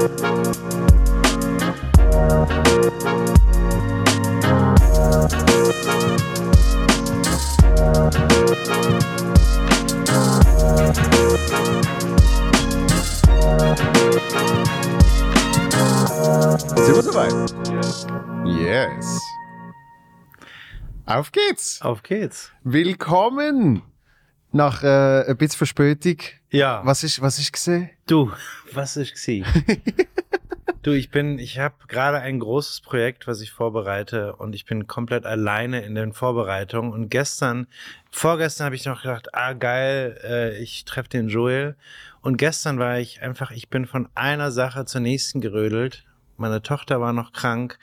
Sind wir soweit? Yes. Auf geht's. Auf geht's. Willkommen. Nach äh, ein bisschen Verspätung. Ja. Was ist, was ist gesehen? Du, was ist gsi? du, ich bin, ich habe gerade ein großes Projekt, was ich vorbereite und ich bin komplett alleine in den Vorbereitungen. Und gestern, vorgestern habe ich noch gedacht, ah geil, äh, ich treffe den Joel. Und gestern war ich einfach, ich bin von einer Sache zur nächsten gerödelt. Meine Tochter war noch krank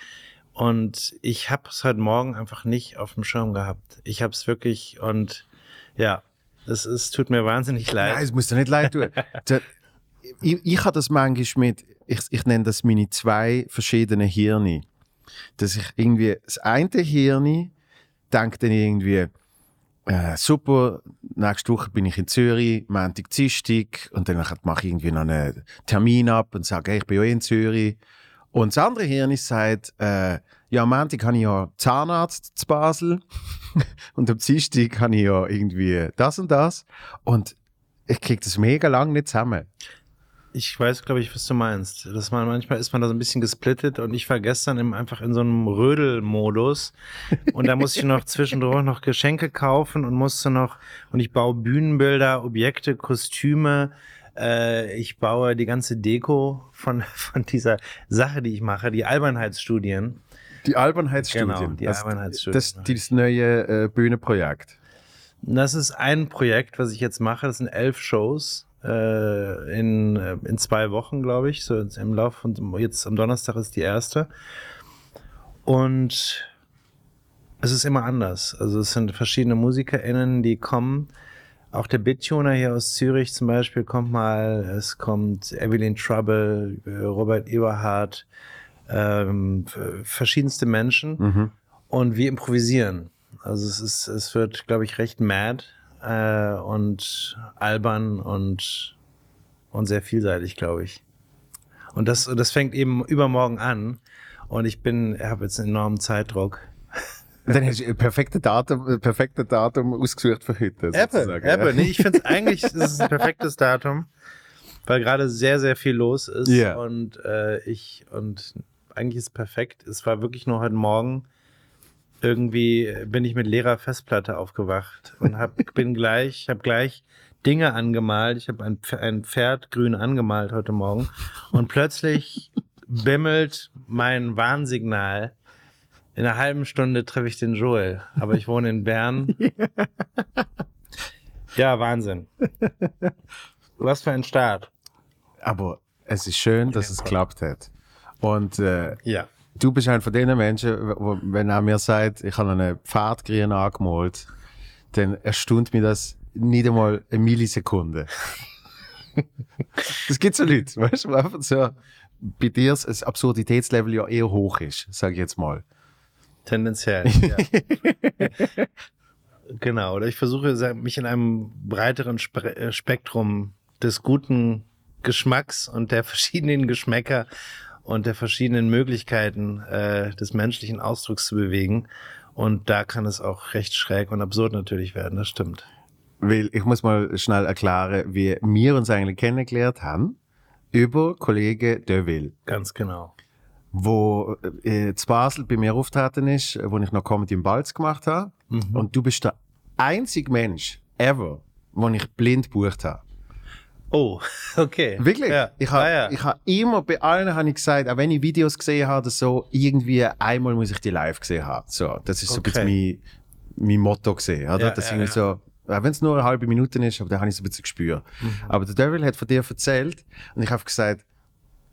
und ich habe es heute Morgen einfach nicht auf dem Schirm gehabt. Ich habe es wirklich und ja, es ist, tut mir wahnsinnig leid. Nein, es muss dir nicht leid tun. Ich, ich habe das manchmal mit, ich, ich nenne das meine zwei verschiedenen Hirne. Dass ich irgendwie, das eine Hirn denkt dann irgendwie, äh, super, nächste Woche bin ich in Zürich, Montag, Dienstag, und dann mache ich irgendwie noch einen Termin ab und sage, hey, ich bin ja in Zürich. Und das andere Hirn sagt, äh, ja, am Montag habe ich ja Zahnarzt zu Basel und am Dienstag habe ich ja irgendwie das und das. Und ich kriege das mega lang nicht zusammen. Ich weiß, glaube ich, was du meinst. Dass man manchmal ist man da so ein bisschen gesplittet und ich war gestern im, einfach in so einem Rödelmodus und da musste ich noch zwischendurch noch Geschenke kaufen und musste noch und ich baue Bühnenbilder, Objekte, Kostüme. Äh, ich baue die ganze Deko von von dieser Sache, die ich mache, die Albernheitsstudien. Die Albernheitsstudien. Genau, die das, Albernheitsstudien. Das ist dieses neue äh, Bühnenprojekt. Das ist ein Projekt, was ich jetzt mache. Das sind elf Shows äh, in, äh, in zwei Wochen, glaube ich. So im Lauf von jetzt am Donnerstag ist die erste. Und es ist immer anders. Also es sind verschiedene MusikerInnen, die kommen. Auch der Bittuner hier aus Zürich zum Beispiel kommt mal. Es kommt Evelyn Trouble, äh, Robert Eberhardt, ähm, verschiedenste Menschen Mhm. und wir improvisieren. Also es ist, es wird, glaube ich, recht mad äh, und albern und und sehr vielseitig, glaube ich. Und das, das fängt eben übermorgen an. Und ich bin, habe jetzt einen enormen Zeitdruck. Und dann hast du ein perfektes Datum, ein perfektes Datum ausgesucht für heute. ja. Apple. Nee, ich finde es eigentlich, es ist ein perfektes Datum, weil gerade sehr, sehr viel los ist. Ja. Und äh, ich, und eigentlich ist es perfekt. Es war wirklich nur heute Morgen. Irgendwie bin ich mit leerer Festplatte aufgewacht und hab, bin gleich, habe gleich Dinge angemalt. Ich habe ein, ein Pferd grün angemalt heute Morgen und plötzlich bimmelt mein Warnsignal. In einer halben Stunde treffe ich den Joel, aber ich wohne in Bern. Ja, Wahnsinn. Was für ein Start. Aber es ist schön, dass es geklappt hat. Und äh, Ja. du bist einer von den Menschen, wo, wenn er mir sagt, ich habe einen Pfadgrün angemalt, dann erstaunt mich das nicht einmal eine Millisekunde. das gibt so Leute, weißt du, einfach so bei dir das Absurditätslevel ja eher hoch ist, sage ich jetzt mal. Tendenziell. Ja. genau. Oder ich versuche, mich in einem breiteren äh, Spektrum des guten Geschmacks und der verschiedenen Geschmäcker und der verschiedenen Möglichkeiten äh, des menschlichen Ausdrucks zu bewegen. Und da kann es auch recht schräg und absurd natürlich werden, das stimmt. Weil ich muss mal schnell erklären, wie wir uns eigentlich kennengelernt haben über Kollege Deville. Ganz genau. wo äh, zu Basel bei mir auftreten ist, wo ich noch Comedy im Balz gemacht habe. Mhm. Und du bist der einzige Mensch ever, den ich blind bucht habe. Oh, okay. Wirklich? Ja. Ich habe Ah, ja. ich hab immer bei allen habe ich gesagt, auch wenn ich Videos gesehen habe, oder so, irgendwie einmal muss ich die live gesehen haben. So, das ist so Okay. ein bisschen mein, mein Motto gesehen, oder? Ja, das ja, irgendwie so, auch wenn es nur eine halbe Minute ist, aber da habe ich so ein bisschen gespürt. Mhm. Aber der Devil hat von dir erzählt und ich habe gesagt,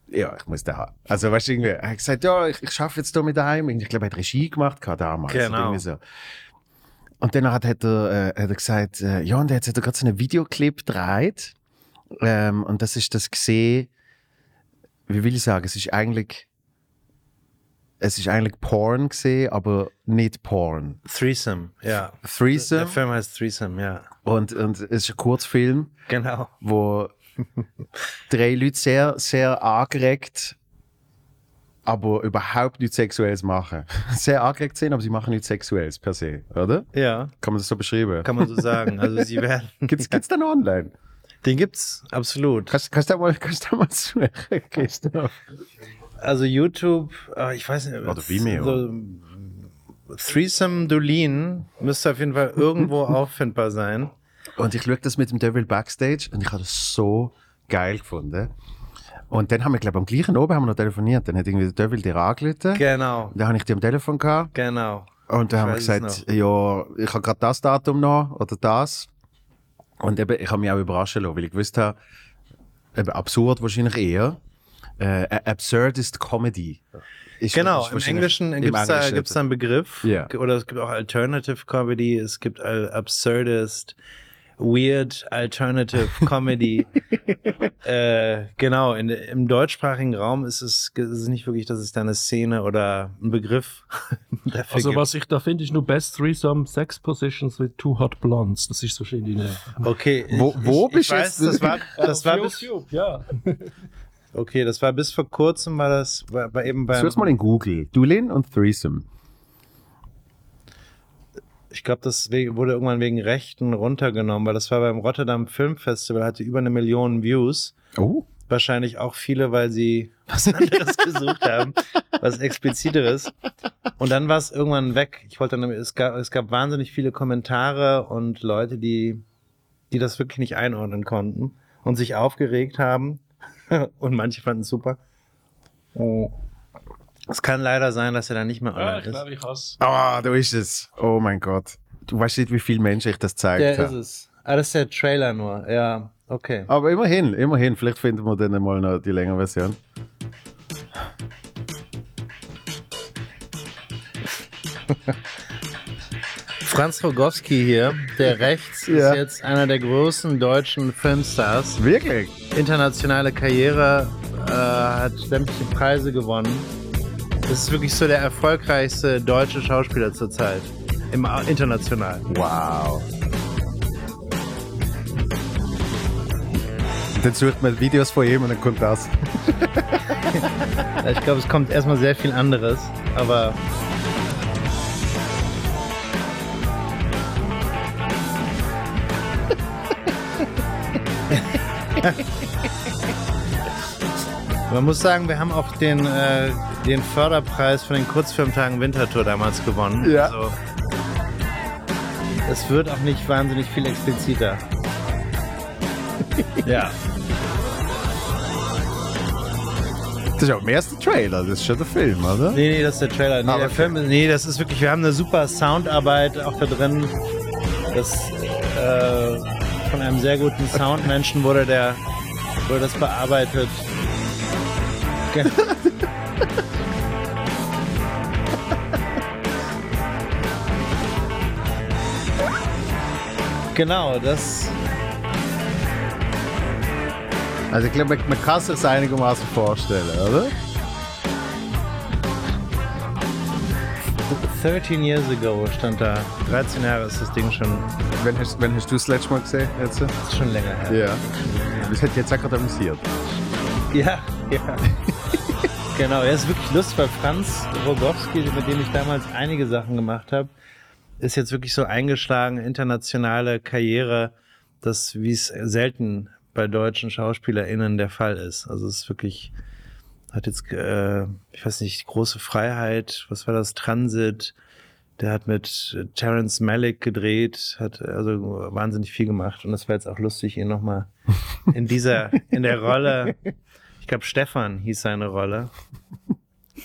ja, ich muss den haben. Also, weißt du, irgendwie, er hat gesagt, ja, ich, ich schaffe jetzt hier mit einem. Ich glaube, er hat Regie gemacht damals. Genau. So. Und dann hat, hat, er, äh, hat er gesagt, äh, ja, und jetzt hat er gerade so einen Videoclip gedreht. Ähm, und das ist das gesehen, wie will ich sagen, es ist eigentlich, es ist eigentlich Porn gesehen, aber nicht Porn. Threesome, ja. Der Threesome. Film heißt Threesome, ja. Und, und es ist ein Kurzfilm, Genau. wo drei Leute sehr, sehr angeregt, aber überhaupt nichts Sexuelles machen. Sehr angeregt sind, aber sie machen nichts Sexuelles per se, oder? Ja, Kann man das so beschreiben? kann man so sagen. Also sie werden. Gibt's, gibt's dann online? Den gibt's absolut. Kannst, kannst du da mal, kannst du da mal Christoph? Also YouTube, äh, ich weiß nicht. Oder Vimeo. So, Threesome Dolin müsste auf jeden Fall irgendwo auffindbar sein. Und ich schaue das mit dem Devil Backstage und ich habe das so geil gefunden. Und dann haben wir, glaube ich, am gleichen Oben haben wir noch telefoniert. Dann hat irgendwie der Devil dir angerufen. Genau, Da habe ich die am Telefon gehabt. genau. Und dann haben wir gesagt, ja, ich habe gerade das Datum noch oder das. Und eben, ich habe mich auch überraschen lassen, weil ich gewusst habe, eben absurd wahrscheinlich eher. Äh, absurdist Comedy. Ist- Genau, ist im Englischen gibt es da, gibt's da einen Begriff. Ja. Oder es gibt auch Alternative Comedy, es gibt Absurdist, Weird Alternative Comedy. äh, genau, in, im deutschsprachigen Raum ist es, ist es nicht wirklich, dass es da eine Szene oder ein Begriff dafür Also gibt. was ich da finde, ist nur Best Threesome Sex Positions with Two Hot Blondes. Das ist so schön die Nähe. Okay, Wo- wo ich, bist ich du das war, das war bis, YouTube, ja. okay, das war bis vor kurzem, war das, war, war eben beim, Such's mal in Google. Dulin und Threesome. Ich glaube, das wurde irgendwann wegen Rechten runtergenommen, weil das war beim Rotterdam Film Festival, hatte über eine Million Views. Oh. Wahrscheinlich auch viele, weil sie was anderes gesucht haben, was expliziteres. Und dann war es irgendwann weg. Ich wollte dann, es gab, es gab wahnsinnig viele Kommentare und Leute, die, die das wirklich nicht einordnen konnten und sich aufgeregt haben. und manche fanden es super. Oh. Es kann leider sein, dass er dann nicht mehr ja online ich ist. glaube, ich. Ah, da ist es. Oh mein Gott. Du weißt nicht, wie viele Menschen ich das gezeigt Der ist es. Ah, das ist der Trailer nur. Ja, okay. Aber immerhin, immerhin. Vielleicht finden wir dann mal noch die längere Version. Franz Rogowski hier, der rechts, Ja. ist jetzt einer der großen deutschen Filmstars. Wirklich? Internationale Karriere, äh, hat sämtliche Preise gewonnen. Das ist wirklich so der erfolgreichste deutsche Schauspieler zurzeit. Im Au- international. Wow. Dann sucht man Videos von ihm und dann kommt das. Ich glaube, es kommt erstmal sehr viel anderes, aber Man muss sagen, wir haben auch den, äh, den Förderpreis von den Kurzfilmtagen Winterthur damals gewonnen. Ja. Also, es wird auch nicht wahnsinnig viel expliziter. ja. Das ist auch im ersten Trailer, das ist schon der Film, oder? Nee, nee, das ist der Trailer. Nee, Ah, der okay. Film, ist- nee, das ist wirklich, wir haben eine super Soundarbeit auch da drin. Das äh, von einem sehr guten Soundmenschen wurde der wurde das bearbeitet. Ge- Genau, das. Also ich glaube, man, kann sich das einigermaßen vorstellen, oder? 13 years ago stand da. 13 Jahre ist das Ding schon, Wann hast, wann hast du das letzte Mal gesehen? Jetzt? ist schon länger her. Ja. Das hat jetzt auch gerade amüsiert. Ja, ja. Genau, er ist wirklich lustig, weil Franz Rogowski, mit dem ich damals einige Sachen gemacht habe, ist jetzt wirklich so eingeschlagen, internationale Karriere, das wie es selten bei deutschen SchauspielerInnen der Fall ist. Also es ist wirklich, hat jetzt, äh, ich weiß nicht, große Freiheit, was war das, Transit, der hat mit Terence Malick gedreht, hat also wahnsinnig viel gemacht. Und das war jetzt auch lustig, ihn nochmal in dieser, in der Rolle, ich glaube Stefan hieß seine Rolle.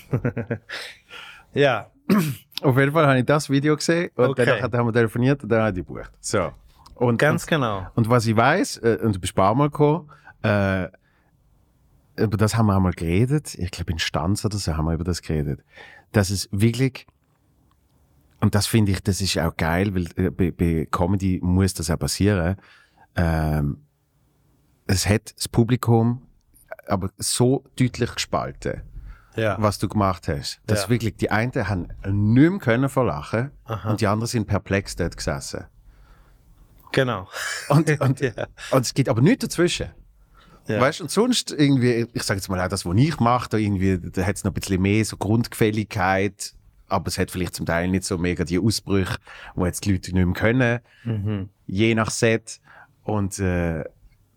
ja, Auf jeden Fall habe ich das Video gesehen und Okay. danach haben wir telefoniert und dann habe ich die gebucht. So. Und, ganz und, genau. und was ich weiß, äh, und du bist ein paar Mal gekommen, äh, über das haben wir einmal geredet, ich glaube in Stanz oder so haben wir über das geredet, dass es wirklich, und das finde ich, das ist auch geil, weil äh, bei, bei Comedy muss das auch passieren, ähm, es hat das Publikum aber so deutlich gespalten Ja. was du gemacht hast. Dass Ja. wirklich die einen haben nicht mehr können vor Lachen Aha. und die anderen sind perplex dort gesessen. Genau. Und, und, Ja. und es gibt aber nichts dazwischen. Ja. Weißt du, und sonst irgendwie, ich sage jetzt mal auch das, was ich mache, da irgendwie, da hat es noch ein bisschen mehr so Grundgefälligkeit, aber es hat vielleicht zum Teil nicht so mega die Ausbrüche, wo jetzt die Leute nicht mehr können, Mhm. je nach Set. Und äh,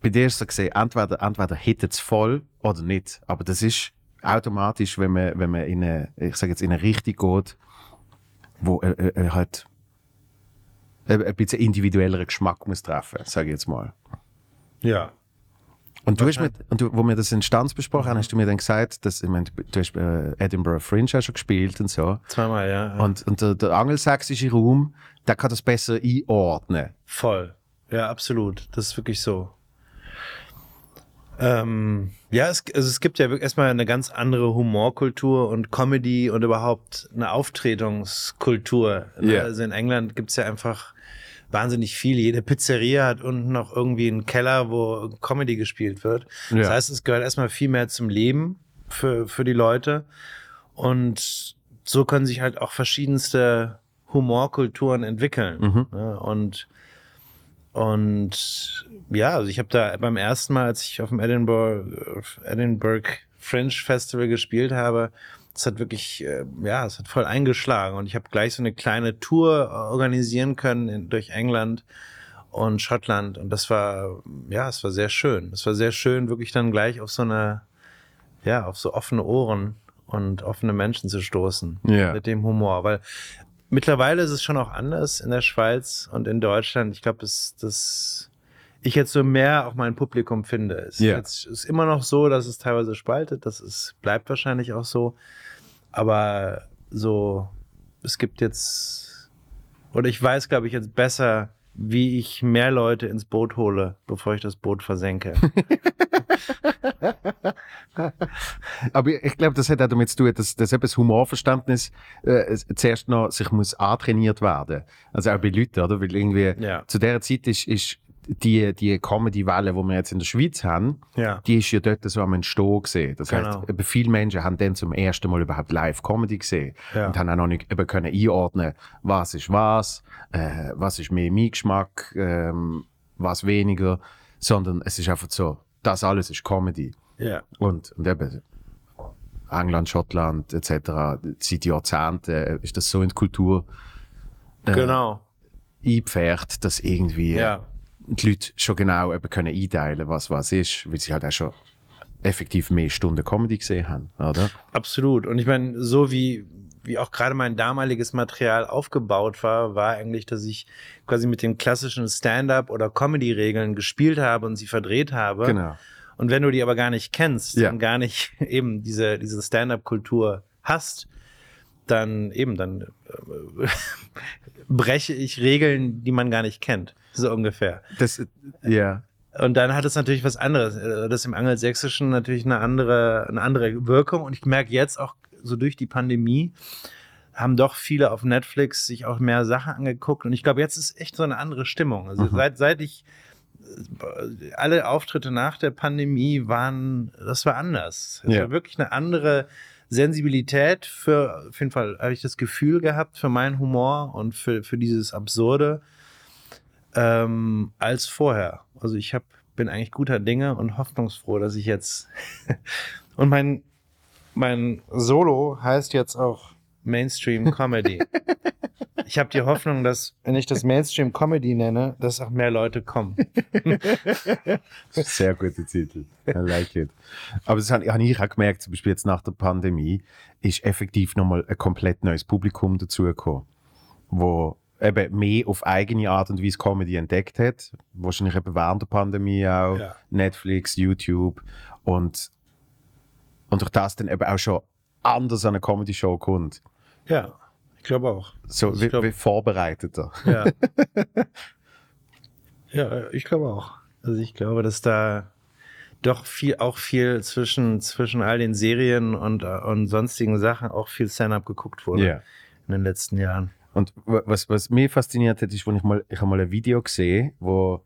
bei dir ist so gesehen, entweder, entweder hittet es voll oder nicht. Aber das ist automatisch, wenn man, wenn man in eine, ich sage jetzt, in eine Richtung geht, wo äh, äh, halt ein, bisschen individuelleren Geschmack muss treffen, sage ich jetzt mal. Ja. Und du hast mit, und du, wo wir das in Stanz besprochen haben, hast du mir dann gesagt, dass, ich meine, du hast äh, Edinburgh Fringe auch schon gespielt und so. Zweimal, ja. Und, und der, der angelsächsische Raum, der kann das besser einordnen. Voll. Ja, absolut. Das ist wirklich so. Ähm, ja, es, also es gibt ja erstmal eine ganz andere Humorkultur und Comedy und überhaupt eine Auftretungskultur. ne? Ja. Also in England gibt's ja einfach wahnsinnig viel. Jede Pizzeria hat unten noch irgendwie einen Keller, wo Comedy gespielt wird. Ja. Das heißt, es gehört erstmal viel mehr zum Leben für, für die Leute. Und so können sich halt auch verschiedenste Humorkulturen entwickeln. Mhm. Ne? Und und ja, also ich habe da beim ersten Mal, als ich auf dem Edinburgh, Edinburgh Fringe Festival gespielt habe, es hat wirklich, äh, ja, es hat voll eingeschlagen und ich habe gleich so eine kleine Tour organisieren können in, durch England und Schottland und das war, ja, es war sehr schön. Es war sehr schön, wirklich dann gleich auf so eine, ja, auf so offene Ohren und offene Menschen zu stoßen Ja. mit dem Humor, weil mittlerweile ist es schon auch anders in der Schweiz und in Deutschland. Ich glaube, dass, dass ich jetzt so mehr auch mein Publikum finde. Es Ja. jetzt ist immer noch so, dass es teilweise spaltet. Das ist, bleibt wahrscheinlich auch so. Aber so, es gibt jetzt, oder ich weiß, glaube ich, jetzt besser, wie ich mehr Leute ins Boot hole, bevor ich das Boot versenke. Aber ich glaube, das hat auch damit zu tun, dass, dass eben das Humorverständnis äh, zuerst noch sich muss antrainiert werden. Also auch bei Leuten, oder? Weil irgendwie Ja. zu der Zeit ist, ist die, die Comedy-Welle, die wir jetzt in der Schweiz haben, ja. die ist ja dort so am Entstehen gesehen. Das Genau. heißt, viele Menschen haben dann zum ersten Mal überhaupt Live-Comedy gesehen Ja. und haben auch noch nicht eben können einordnen, was ist was, äh, was ist mehr mein Geschmack, ähm, was weniger, sondern es ist einfach so, das alles ist Comedy. Ja. Und, und eben England, Schottland etc. seit Jahrzehnten äh, ist das so in die Kultur äh, Genau. eingepfercht, dass irgendwie Ja. Die Leute schon genau eben können einteilen was was ist, weil sie halt auch schon effektiv mehr Stunden Comedy gesehen haben, oder? Absolut. Und ich meine, so wie, wie auch gerade mein damaliges Material aufgebaut war, war eigentlich, dass ich quasi mit den klassischen Stand-up oder Comedy-Regeln gespielt habe und sie verdreht habe. Genau. Und wenn du die aber gar nicht kennst Ja. und gar nicht eben diese, diese Stand-up-Kultur hast, dann eben, dann äh, breche ich Regeln, die man gar nicht kennt. So ungefähr. Das, ja. Und dann hat es natürlich was anderes. Äh, Das im Angelsächsischen natürlich eine andere, eine andere Wirkung. Und ich merke jetzt auch so durch die Pandemie, haben doch viele auf Netflix sich auch mehr Sachen angeguckt. Und ich glaube, jetzt ist echt so eine andere Stimmung. Also Mhm. seit, seit ich äh, alle Auftritte nach der Pandemie waren, das war anders. Es Ja. war wirklich eine andere Sensibilität für, auf jeden Fall habe ich das Gefühl gehabt für meinen Humor und für, für dieses Absurde ähm, als vorher. Also ich hab, bin eigentlich guter Dinge und hoffnungsfroh, dass ich jetzt und mein mein Solo heißt jetzt auch Mainstream Comedy. ich habe die Hoffnung, dass wenn ich das Mainstream Comedy nenne, dass auch mehr Leute kommen. Sehr guter Titel. I like it. Aber das habe hab ich auch gemerkt, zum Beispiel jetzt nach der Pandemie, ist effektiv nochmal ein komplett neues Publikum dazugekommen, wo eben mehr auf eigene Art und Weise Comedy entdeckt hat. Wahrscheinlich eben während der Pandemie auch. Ja. Netflix, YouTube. Und, und durch das dann eben auch schon anders an eine Comedy-Show kommt. Ja, ich glaube auch. So wie, glaub- wie vorbereiteter. Ja. ja, ich glaube auch. Also ich glaube, dass da doch viel, auch viel zwischen, zwischen all den Serien und, und sonstigen Sachen auch viel Stand-up geguckt wurde Ja. in den letzten Jahren. Und wa- was, was mich fasziniert hat, ist, wo ich mal, ich habe mal ein Video gesehen, wo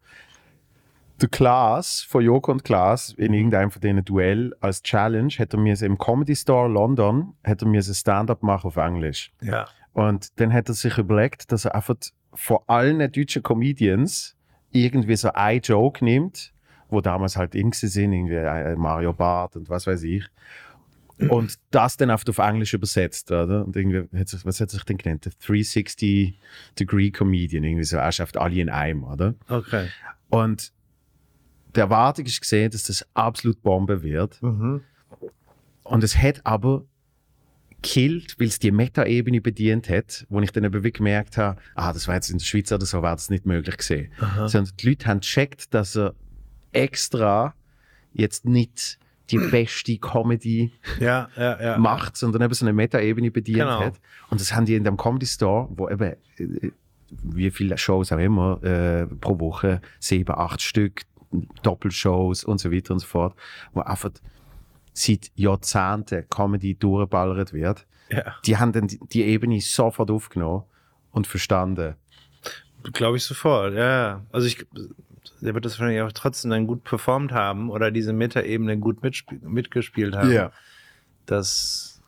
der Klaas von Joko und Klaas in irgendeinem von diesen Duell als Challenge hat er mir im Comedy Store London hat er mir ein Stand-up machen auf Englisch. Ja. Und dann hat er sich überlegt, dass er einfach von allen deutschen Comedians irgendwie so ein Joke nimmt wo damals halt in sind, irgendwie äh, Mario Barth und was weiß ich. Und das dann oft auf Englisch übersetzt, oder? Und irgendwie, hat sich, was hat sich denn genannt? Der 360-Degree Comedian, irgendwie so, er schafft alle in einem, oder? Okay. Und die Erwartung ist gesehen, dass das absolut Bombe wird. Mhm. Und es hat aber killt, weil es die Meta-Ebene bedient hat, wo ich dann eben gemerkt habe, ah, das war jetzt in der Schweiz oder so, wäre das nicht möglich gewesen. Aha. Sondern die Leute haben gecheckt, dass er extra jetzt nicht die beste Comedy Ja, ja, ja. macht, sondern eben so eine Meta-Ebene bedient Genau. hat. Und das haben die in dem Comedy Store, wo eben äh, wie viele Shows auch immer äh, pro Woche, sieben, acht Stück, Doppelshows und so weiter und so fort, wo einfach seit Jahrzehnten Comedy durchballert wird. ja. Die haben dann die, Ebene sofort aufgenommen und verstanden. Glaube ich sofort, ja, ja. Also ich, der wird das wahrscheinlich auch trotzdem dann gut performt haben oder diese Metaebene gut mitgespielt haben. Das,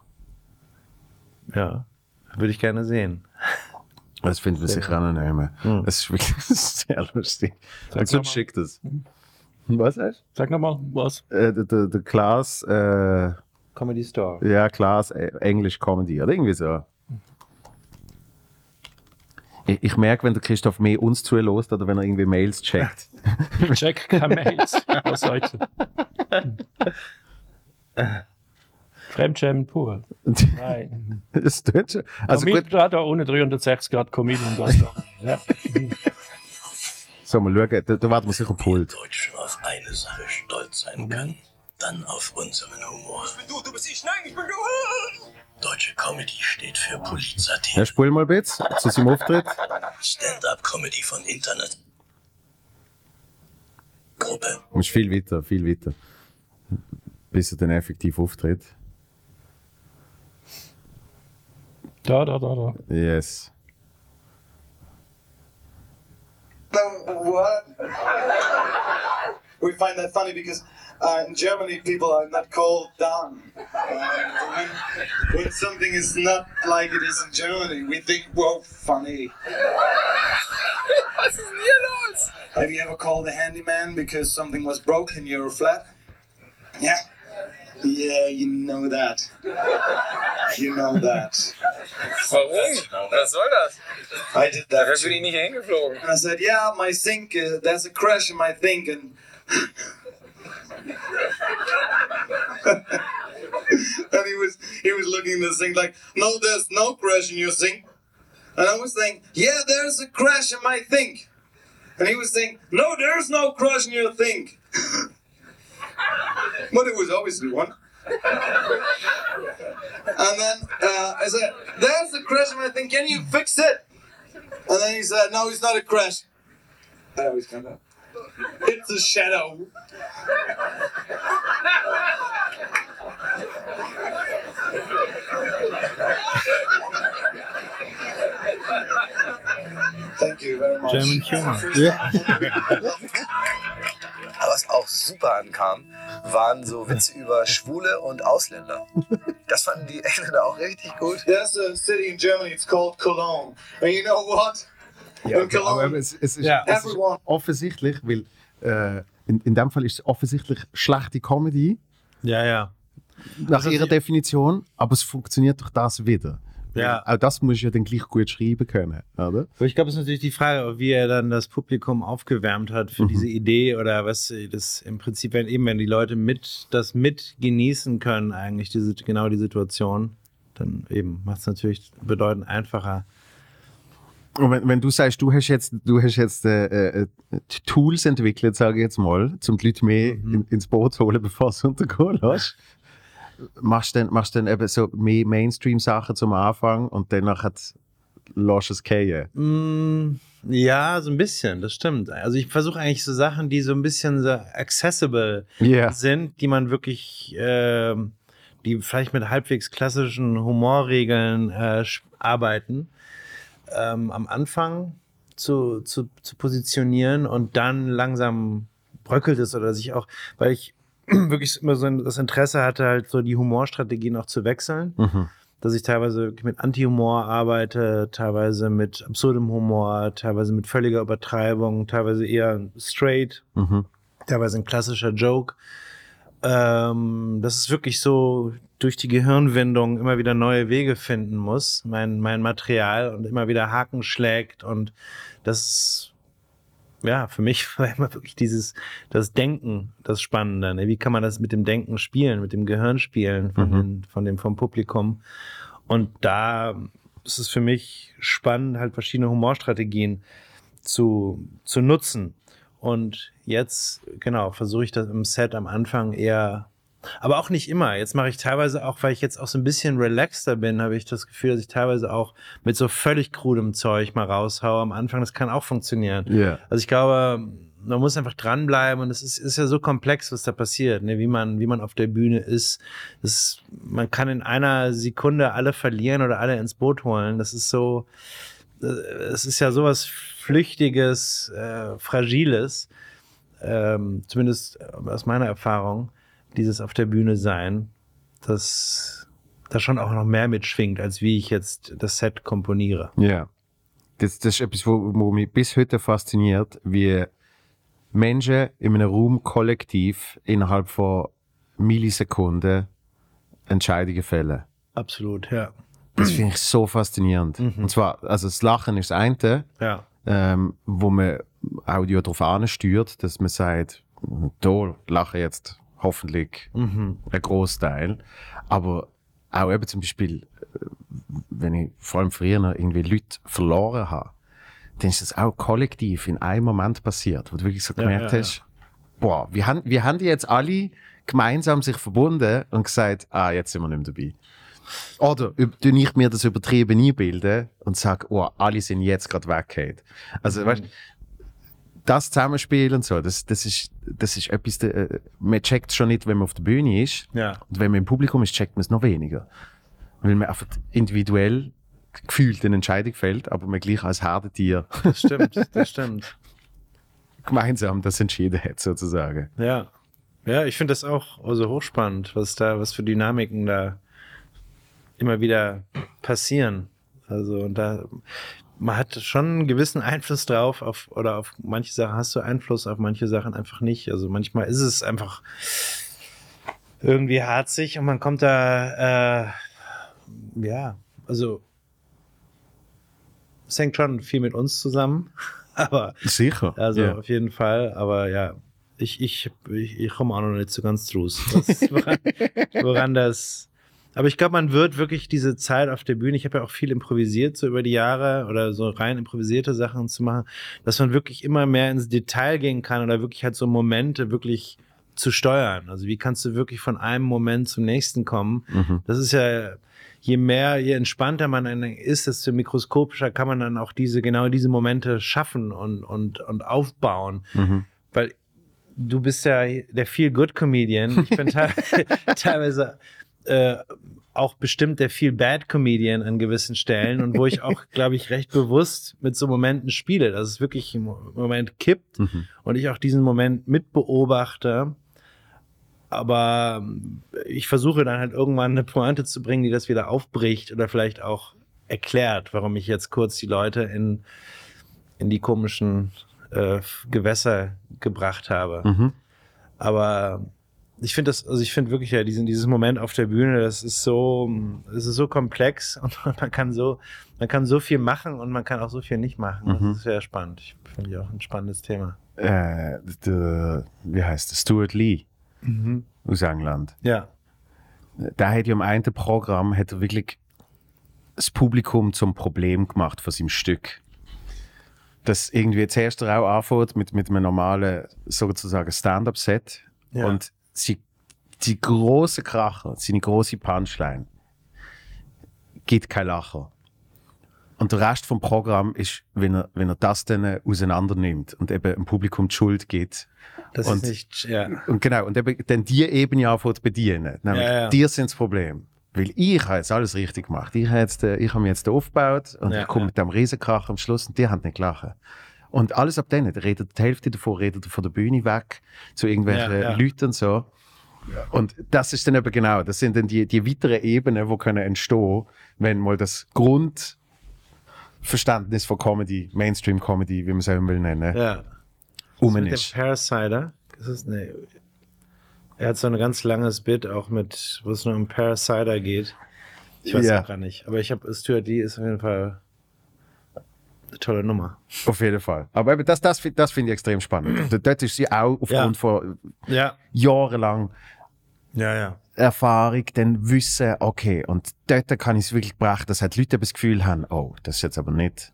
ja, würde ich gerne sehen. Das finden wir sicher auch noch nehmen. Hm. Das ist wirklich sehr lustig. Sag Also mal. schickt das. Was heißt? Sag nochmal was. Äh, der, der, der Klaas, äh, Comedy Store. ja, Klaas, äh, Englisch Comedy oder irgendwie so. Ich, ich merke, wenn der Christoph mehr uns zulässt oder wenn er irgendwie Mails checkt. Check keine Mails. Was heute? Fremdschämen pur. Nein. das tut schon. Also gut, Comedian, da ohne 360 Grad Comedian. Das da. Ja. so mal schauen, da, da warten wir sicher Pult. Deutschen auf eine Sache stolz sein kann, dann auf unseren Humor. Du, du bist ich, nein, ich bin du. Deutsche Comedy steht für Ja, Polizathen. spul mal bitte zu seinem Auftritt. Stand-up-Comedy von Internet. Gruppe. Und ist viel weiter, viel weiter. Bis er dann effektiv auftritt. Da, da, da, da. Yes. What? we find that funny because uh, in Germany people are not called down. Uh, when, when something is not like it is in Germany, we think, whoa, funny. Was ist denn? Have you ever called a handyman because something was broke in your flat? Yeah. Yeah, you know that. You know that. Warum? Was soll das? I did that. Dafür bin ich nicht hingeflogen. And I said, yeah, my sink, uh, there's a crash in my sink. And, and he was he was looking at the sink like, no, there's no crash in your sink. And I was saying, yeah, there's a crash in my sink. And he was saying, no, there's no crash in your sink. but it was obviously one. And then uh, I said, there's a crash in my thing. Can you fix it? And then he said, no, it's not a crash. I always kind of. It's a shadow. Thank you very much. German Humor. Aber was auch super ankam, waren so Witze über Schwule und Ausländer. Das fanden die Engländer auch richtig gut. There's a city in Germany, it's called Cologne. And you know what? Ja, In Cologne, aber es, es, ist, Ja. es ist everyone. offensichtlich, weil äh, in, in dem Fall ist es offensichtlich schlechte Comedy Ja, ja. nach ihrer Definition, aber es funktioniert durch das wieder. Ja. Auch das muss ich ja dann gleich gut schreiben können, oder? Aber ich glaube, es ist natürlich die Frage, wie er dann das Publikum aufgewärmt hat für diese Idee oder was das im Prinzip, wenn eben, wenn die Leute mit das mit genießen können, eigentlich diese, genau die Situation, dann eben macht es natürlich bedeutend einfacher. Und wenn, wenn du sagst, du hast jetzt, du hast jetzt äh, äh, Tools entwickelt, sage ich jetzt mal, um die Leute mehr in, ins Boot zu holen, bevor es untergehen lässt, machst du dann, machst dann eben so mehr Mainstream-Sachen zum Anfang und danach hat lässt es gehen. Mm, ja, so ein bisschen, das stimmt. Also ich versuche eigentlich so Sachen, die so ein bisschen so accessible Ja. sind, die man wirklich, ähm, die vielleicht mit halbwegs klassischen Humorregeln äh, arbeiten, ähm, am Anfang zu, zu, zu positionieren und dann langsam bröckelt es oder sich auch, weil ich wirklich immer so ein, das Interesse hatte, halt so die Humorstrategien auch zu wechseln Mhm. dass ich teilweise mit Anti-Humor arbeite, teilweise mit absurdem Humor, teilweise mit völliger Übertreibung, teilweise eher straight. Mhm. teilweise ein klassischer Joke. Ähm, das ist wirklich so durch die Gehirnwindung immer wieder neue Wege finden muss, mein, mein Material und immer wieder Haken schlägt und das ist ja, für mich war immer wirklich dieses, das Denken, das Spannende. Ne? Wie kann man das mit dem Denken spielen, mit dem Gehirn spielen von, Mhm. den, von dem, vom Publikum? Und da ist es für mich spannend, halt verschiedene Humorstrategien zu, zu nutzen. Und jetzt, genau, versuche ich das im Set am Anfang eher, aber auch nicht immer. Jetzt mache ich teilweise auch, weil ich jetzt auch so ein bisschen relaxter bin, habe ich das Gefühl, dass ich teilweise auch mit so völlig krudem Zeug mal raushaue am Anfang. Das kann auch funktionieren. Ja. Also ich glaube, man muss einfach dranbleiben und es ist, ist ja so komplex, was da passiert, ne? wie man, wie man auf der Bühne ist. Das, man kann in einer Sekunde alle verlieren oder alle ins Boot holen. Das ist so, äh, es ist ja sowas Flüchtiges, äh, Fragiles, ähm, zumindest aus meiner Erfahrung, dieses auf der Bühne sein, dass da schon auch noch mehr mitschwingt, als wie ich jetzt das Set komponiere. Ja. Das, das ist etwas, wo, wo mich bis heute fasziniert, wie Menschen in einem Raum kollektiv innerhalb von Millisekunden Entscheidungen fällen. Absolut, ja. Das finde ich so faszinierend. Und zwar, also das Lachen ist das eine, Ja. ähm, wo man Audio darauf ansteuert, dass man sagt, da lache jetzt hoffentlich Mhm. ein Großteil. Aber auch eben zum Beispiel, äh, wenn ich vor allem früher noch irgendwie Leute verloren habe, dann ist das auch kollektiv in einem Moment passiert, wo du wirklich so Ja, gemerkt ja, hast, boah, wir haben, wir haben die jetzt alle gemeinsam sich verbunden und gesagt, ah, jetzt sind wir nicht mehr dabei. Oder tu ich mir das übertrieben einbilden und sage, oh, alle sind jetzt gerade weggeht. Also, weißt das Zusammenspiel und so, das, das ist, das ist etwas, äh, man checkt schon nicht, wenn man auf der Bühne ist. Ja. Und wenn man im Publikum ist, checkt man es noch weniger. Weil man einfach individuell gefühlt eine Entscheidung fällt, aber man gleich als Herdentier Das stimmt, das stimmt. gemeinsam das entschieden hat, sozusagen. Ja. Ja, ich finde das auch also hochspannend, was da, was für Dynamiken da immer wieder passieren. Also und da man hat schon einen gewissen Einfluss drauf auf oder auf manche Sachen hast du Einfluss, auf manche Sachen einfach nicht. Also manchmal ist es einfach irgendwie harzig und man kommt da äh, ja, also es hängt schon viel mit uns zusammen, aber Sicher. also ja. auf jeden Fall, aber ja, ich, ich, ich, ich komme auch noch nicht so ganz draus, woran, woran das. Aber ich glaube, man wird wirklich diese Zeit auf der Bühne, ich habe ja auch viel improvisiert so über die Jahre oder so rein improvisierte Sachen zu machen, dass man wirklich immer mehr ins Detail gehen kann oder wirklich halt so Momente wirklich zu steuern. Also wie kannst du wirklich von einem Moment zum nächsten kommen? Mhm. Das ist ja, je mehr, je entspannter man ist, desto mikroskopischer kann man dann auch diese, genau diese Momente schaffen und, und, und aufbauen. Mhm. Weil du bist ja der Feel-Good-Comedian. Ich bin te teilweise äh, auch bestimmt der Feel-Bad-Comedian an gewissen Stellen und wo ich auch, glaube ich, recht bewusst mit so Momenten spiele, dass es wirklich im Moment kippt Mhm. und ich auch diesen Moment mitbeobachte. Aber ich versuche dann halt irgendwann eine Pointe zu bringen, die das wieder aufbricht oder vielleicht auch erklärt, warum ich jetzt kurz die Leute in, in die komischen äh, Gewässer gebracht habe. Mhm. Aber ich finde das, also ich finde wirklich ja diesen, dieses Moment auf der Bühne, das ist so, es ist so komplex und man kann so, man kann so viel machen und man kann auch so viel nicht machen. Mhm. Das ist sehr spannend. Ich finde ich auch ein spannendes Thema. Äh, der, wie heißt der? Stuart Lee aus England. Ja. Der hat ja im einen Programm hat er wirklich das Publikum zum Problem gemacht von seinem Stück. Das irgendwie zuerst er auch anfängt mit, mit einem normalen, sozusagen Stand-up-Set. Ja. Und sie, die große Kracher, seine große Punchline, gibt kein Lacher. Und der Rest vom Programm ist, wenn er, wenn er das dann auseinander nimmt und eben dem Publikum die Schuld gibt. Das Und- ist nicht, ja. Und genau, und eben dann die Ebene anfängt zu bedienen. Nämlich, Ja, ja. dir sind das Problem. Weil ich habe jetzt alles richtig gemacht. Ich habe, jetzt, äh, ich habe mich jetzt aufgebaut und Ja, ich komme ja. mit dem Riesenkrach am Schluss und die haben nicht gelacht. Und alles ab denen, da redet die Hälfte davon redet von der Bühne weg zu irgendwelchen Ja, ja. Leuten und so. Und das ist dann eben genau, das sind dann die, die weiteren Ebenen, die können entstehen, wenn mal das Grundverständnis von Comedy, Mainstream-Comedy, wie man es auch will nennen, ja. um Mit dem ist. Parasiter, ist es, nee. Er hat so ein ganz langes Bit auch mit, wo es nur um Parasiter geht. Ich weiß Ja. auch gar nicht. Aber ich habe Stuart Lee ist auf jeden Fall eine tolle Nummer. Auf jeden Fall. Aber das, das, das finde ich extrem spannend. D- Dort ist sie auch aufgrund Ja. von Ja. jahrelang Ja, ja. Erfahrung dann wissen, okay, und dort kann ich es wirklich gebracht, dass halt Leute das Gefühl haben, oh, das ist jetzt aber nicht,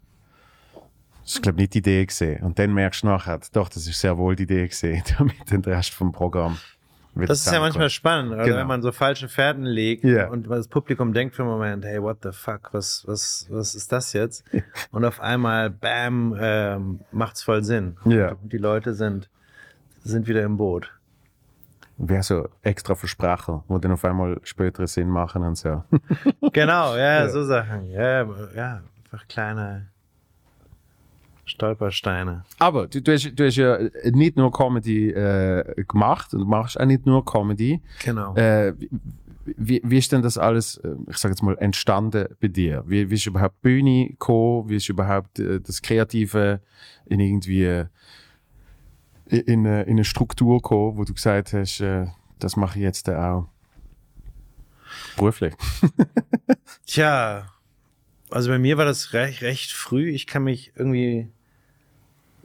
das ist glaube nicht die Idee gesehen. Und dann merkst du nachher, doch, das ist sehr wohl die Idee gesehen, damit den Rest vom Programm Das ist ja manchmal spannend, oder? Genau. wenn man so falsche Fährten legt Ja. und das Publikum denkt für einen Moment, hey, what the fuck, was, was, was ist das jetzt? Und auf einmal, bam, ähm, macht's voll Sinn. Ja. Und die Leute sind, sind wieder im Boot. Wäre so extra Versprecher, wo dann auf einmal spätere Sinn machen und so. Genau, ja, so Sachen. Ja, ja, einfach kleine Stolpersteine. Aber du, du, hast, du hast ja nicht nur Comedy äh, gemacht und machst auch nicht nur Comedy. Genau. Äh, wie, wie ist denn das alles, äh, ich sage jetzt mal, entstanden bei dir? Wie, wie ist überhaupt Bühne gekommen? Wie ist überhaupt äh, das Kreative in irgendwie äh, in, eine- in eine Struktur gekommen, wo du gesagt hast, äh, das mache ich jetzt auch beruflich? Tja, also bei mir war das recht, recht früh. Ich kann mich irgendwie,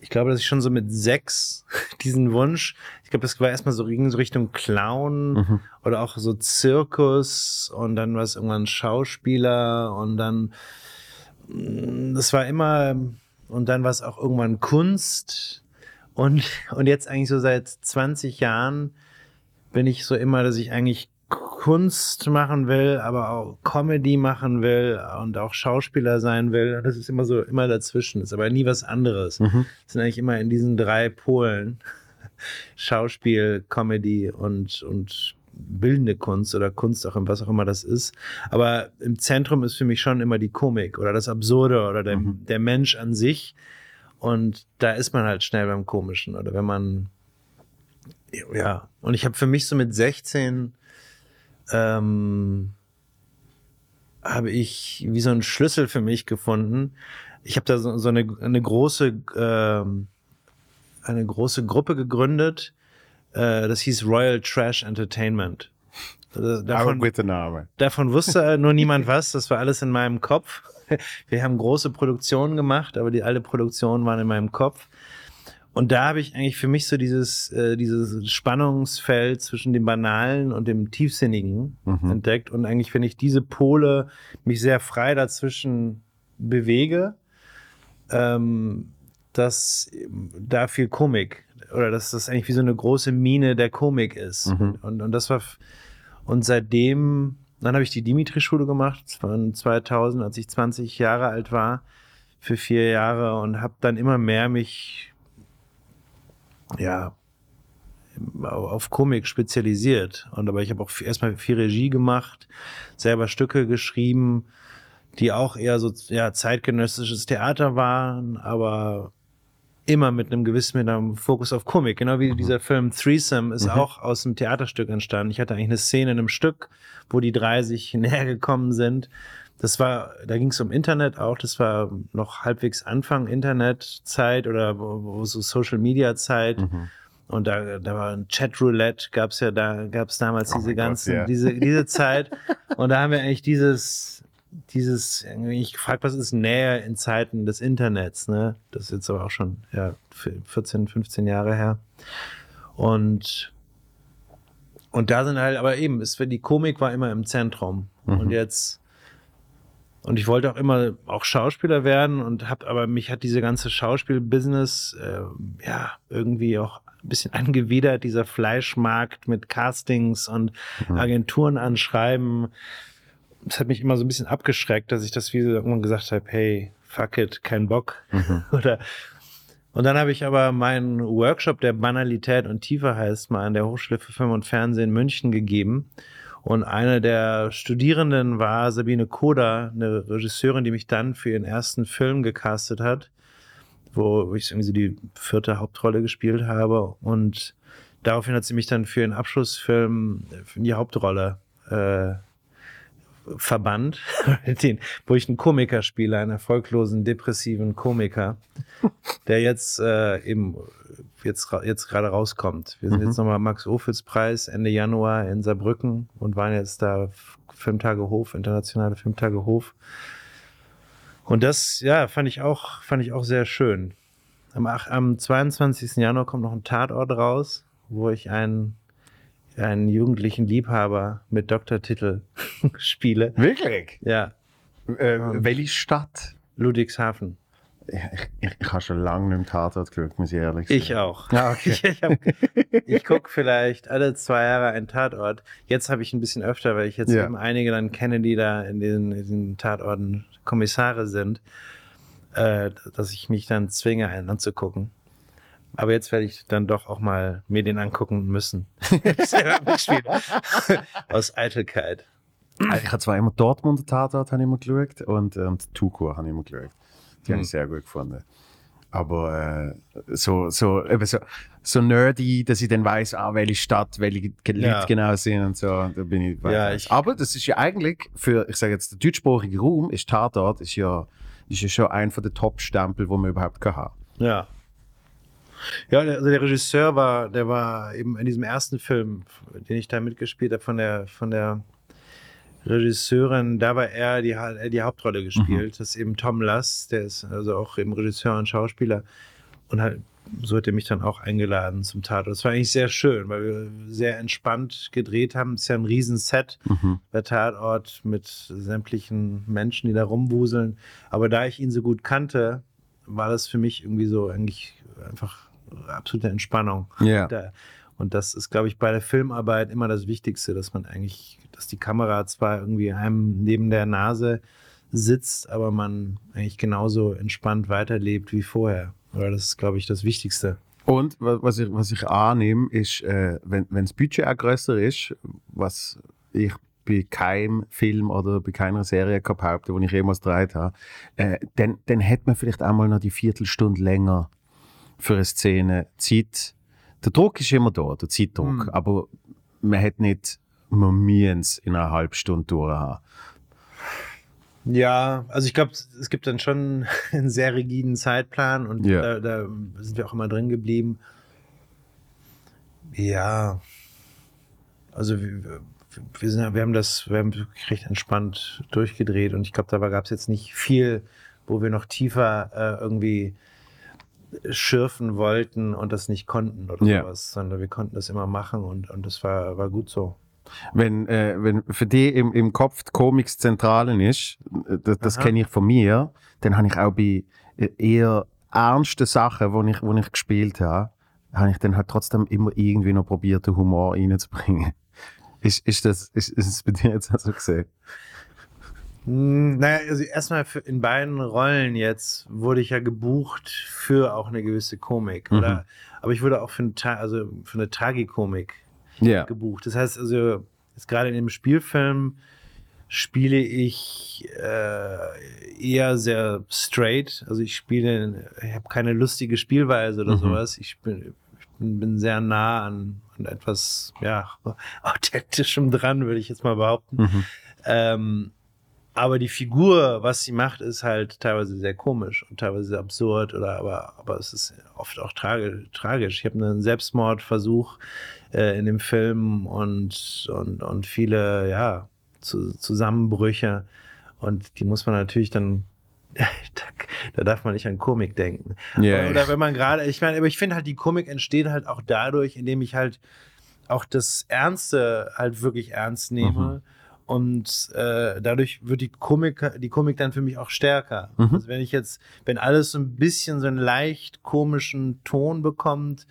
ich glaube, dass ich schon so mit sechs diesen Wunsch, ich glaube, das war erstmal so ging so Richtung Clown Mhm. oder auch so Zirkus und dann war es irgendwann Schauspieler und dann, mm, das war immer, und dann war es auch irgendwann Kunst und, und jetzt eigentlich so seit 20 Jahren bin ich so immer, dass ich eigentlich Kunst machen will, aber auch Comedy machen will und auch Schauspieler sein will. Das ist immer so, immer dazwischen. ist aber nie was anderes. Mhm. Es sind eigentlich immer in diesen drei Polen. Schauspiel, Comedy und, und bildende Kunst oder Kunst auch was auch immer das ist. Aber im Zentrum ist für mich schon immer die Komik oder das Absurde oder der, Mhm. der Mensch an sich. Und da ist man halt schnell beim Komischen. Oder wenn man, ja. Und ich habe für mich so mit 16 ähm, habe ich wie so einen Schlüssel für mich gefunden. Ich habe da so, so eine, eine große ähm, eine große Gruppe gegründet. Äh, das hieß Royal Trash Entertainment. Also Davon, guter Name. davon wusste nur niemand was. Das war alles in meinem Kopf. Wir haben große Produktionen gemacht, aber die alle Produktionen waren in meinem Kopf. Und da habe ich eigentlich für mich so dieses, äh, dieses Spannungsfeld zwischen dem Banalen und dem Tiefsinnigen Mhm. entdeckt. Und eigentlich, wenn ich diese Pole mich sehr frei dazwischen bewege, ähm, dass da viel Komik oder dass das eigentlich wie so eine große Mine der Komik ist. Mhm. Und, und das war, und seitdem, dann habe ich die Dimitri-Schule gemacht, von 2000, als ich 20 Jahre alt war, für vier Jahre und habe dann immer mehr mich, ja, auf Komik spezialisiert. Und aber ich habe auch erstmal viel Regie gemacht, selber Stücke geschrieben, die auch eher so ja, zeitgenössisches Theater waren, aber immer mit einem gewissen mit einem Fokus auf Komik. Genau wie dieser Film Threesome ist auch aus einem Theaterstück entstanden. Ich hatte eigentlich eine Szene in einem Stück, wo die drei sich näher gekommen sind. Das war, da ging es um Internet auch. Das war noch halbwegs Anfang Internetzeit oder so Social Media Zeit. Und da, da war ein Chat-Roulette, gab's ja da, gab's damals diese mein Gott, ganzen, ja. diese, diese Zeit. Und da haben wir eigentlich dieses, dieses, ich frage, was ist Nähe in Zeiten des Internets, ne? Das ist jetzt aber auch schon, ja, 14, 15 Jahre her. Und, und da sind halt, aber eben, es, die Komik war immer im Zentrum. Und jetzt, und ich wollte auch immer auch Schauspieler werden und hab, aber mich hat diese ganze Schauspielbusiness, äh, ja, irgendwie auch ein bisschen angewidert, dieser Fleischmarkt mit Castings und Agenturen anschreiben. Das hat mich immer so ein bisschen abgeschreckt, dass ich das wie so irgendwann gesagt habe, hey, fuck it, kein Bock. Oder und dann habe ich aber meinen Workshop, der Banalität und Tiefe heißt, mal an der Hochschule für Film und Fernsehen in München gegeben. Und eine der Studierenden war Sabine Koda, eine Regisseurin, die mich dann für ihren ersten Film gecastet hat, wo ich irgendwie die vierte Hauptrolle gespielt habe. Und daraufhin hat sie mich dann für ihren Abschlussfilm in die Hauptrolle äh, verbannt, den, wo ich einen Komiker spiele, einen erfolglosen, depressiven Komiker, der jetzt äh, eben jetzt, jetzt gerade rauskommt. Wir sind Mhm. jetzt nochmal Max Ophüls Preis Ende Januar in Saarbrücken und waren jetzt da Filmtage Hof, internationale Filmtage Hof. Und das, ja, fand ich auch, fand ich auch sehr schön. Am, am 22. Januar kommt noch ein Tatort raus, wo ich einen, einen jugendlichen Liebhaber mit Doktortitel spiele. Wirklich? Ja, Äh, welche Stadt? Ludwigshafen. Ich, ich, ich habe schon lange nicht Tatort geschaut, muss ich ehrlich sagen. Ich auch. Ja, okay. Ich, ich, hab- ich gucke vielleicht alle zwei Jahre einen Tatort. Jetzt habe ich ein bisschen öfter, weil ich jetzt Ja. eben einige dann kenne, die da in den, in diesen Tatorten Kommissare sind, äh, dass ich mich dann zwinge, einen anzugucken. Aber jetzt werde ich dann doch auch mal mir den angucken müssen. Aus Eitelkeit. Ich habe zwar immer Dortmunder Tatort habe ich immer geschaut und, und Tukur habe ich immer geschaut. Die habe Hm. ich sehr gut gefunden. Aber äh, so, so, eben so, so nerdy, dass ich dann weiß, ah, welche Stadt, welche Leute Ja. genau sind und so. Da bin ich, Ja, ich- Aber das ist ja eigentlich für, ich sage jetzt, der deutschsprachige Raum ist Tatort, ist ja, ist ja schon ein von den Top-Stempel, wo man überhaupt kann haben. Ja. Ja, also der Regisseur war, der war eben in diesem ersten Film, den ich da mitgespielt habe, von der, von der Regisseurin, da war er die, er die Hauptrolle gespielt. Das ist eben Tom Lass, der ist also auch eben Regisseur und Schauspieler. Und halt, so hat er mich dann auch eingeladen zum Tatort. Das war eigentlich sehr schön, weil wir sehr entspannt gedreht haben. Es ist ja ein Riesenset bei Tatort mit sämtlichen Menschen, die da rumwuseln. Aber da ich ihn so gut kannte, war das für mich irgendwie so eigentlich einfach absolute Entspannung. Ja. Da. Und das ist, glaube ich, bei der Filmarbeit immer das Wichtigste, dass man eigentlich, dass die Kamera zwar irgendwie einem neben der Nase sitzt, aber man eigentlich genauso entspannt weiterlebt wie vorher. Oder das ist, glaube ich, das Wichtigste. Und wa- was ich, was ich annehme, ist, äh, wenn, wenn das Budget auch größer ist, was ich bei keinem Film oder bei keiner Serie kann behaupten, die ich jemals gedreht habe, äh, dann, dann hätte man vielleicht einmal noch die Viertelstunde länger für eine Szene Zeit. Der Druck ist immer da, der Zeitdruck, Hm. aber man hat nicht, man müssen es in einer halben Stunde durchhaben. Ja, also ich glaube, es gibt dann schon einen sehr rigiden Zeitplan und Ja. da, da sind wir auch immer drin geblieben. Ja, also wir, wir, sind, wir haben das, wir haben recht entspannt durchgedreht und ich glaube, dabei gab es jetzt nicht viel, wo wir noch tiefer äh, irgendwie schürfen wollten und das nicht konnten oder Ja. sowas, sondern wir konnten das immer machen und, und das war, war gut so. Wenn, äh, wenn für die im, im Kopf die Komik das Zentrale ist, äh, das, das kenne ich von mir, dann habe ich auch bei äh, eher ernsten Sachen, wo ich, wo ich gespielt habe, habe ich dann halt trotzdem immer irgendwie noch probiert, den Humor reinzubringen. Ist, ist, das, ist, ist es bei dir jetzt auch so gesehen? Hm, Naja, also erstmal für- in beiden Rollen jetzt wurde ich ja gebucht für auch eine gewisse Komik. Mhm. Oder, aber ich wurde auch für eine, Tra- also für eine Tragikomik Ja. gebucht. Das heißt also, jetzt gerade in dem Spielfilm spiele ich äh, eher sehr straight. Also ich spiele, ich habe keine lustige Spielweise oder Mhm. sowas. Ich bin, ich bin sehr nah an, an etwas, ja, authentischem dran, würde ich jetzt mal behaupten. Mhm. Ähm, aber die Figur, was sie macht, ist halt teilweise sehr komisch und teilweise absurd oder aber, aber es ist oft auch tragi tragisch. Ich habe einen Selbstmordversuch äh, in dem Film und, und, und viele, ja, zu, Zusammenbrüche und die muss man natürlich dann da, da darf man nicht an Komik denken. Ja, Oder wenn man gerade, ich meine, aber ich finde halt, die Komik entsteht halt auch dadurch, indem ich halt auch das Ernste halt wirklich ernst nehme. Und äh, dadurch wird die Komik, die Komik dann für mich auch stärker. Mhm. Also wenn ich jetzt, wenn alles so ein bisschen so einen leicht komischen Ton bekommt,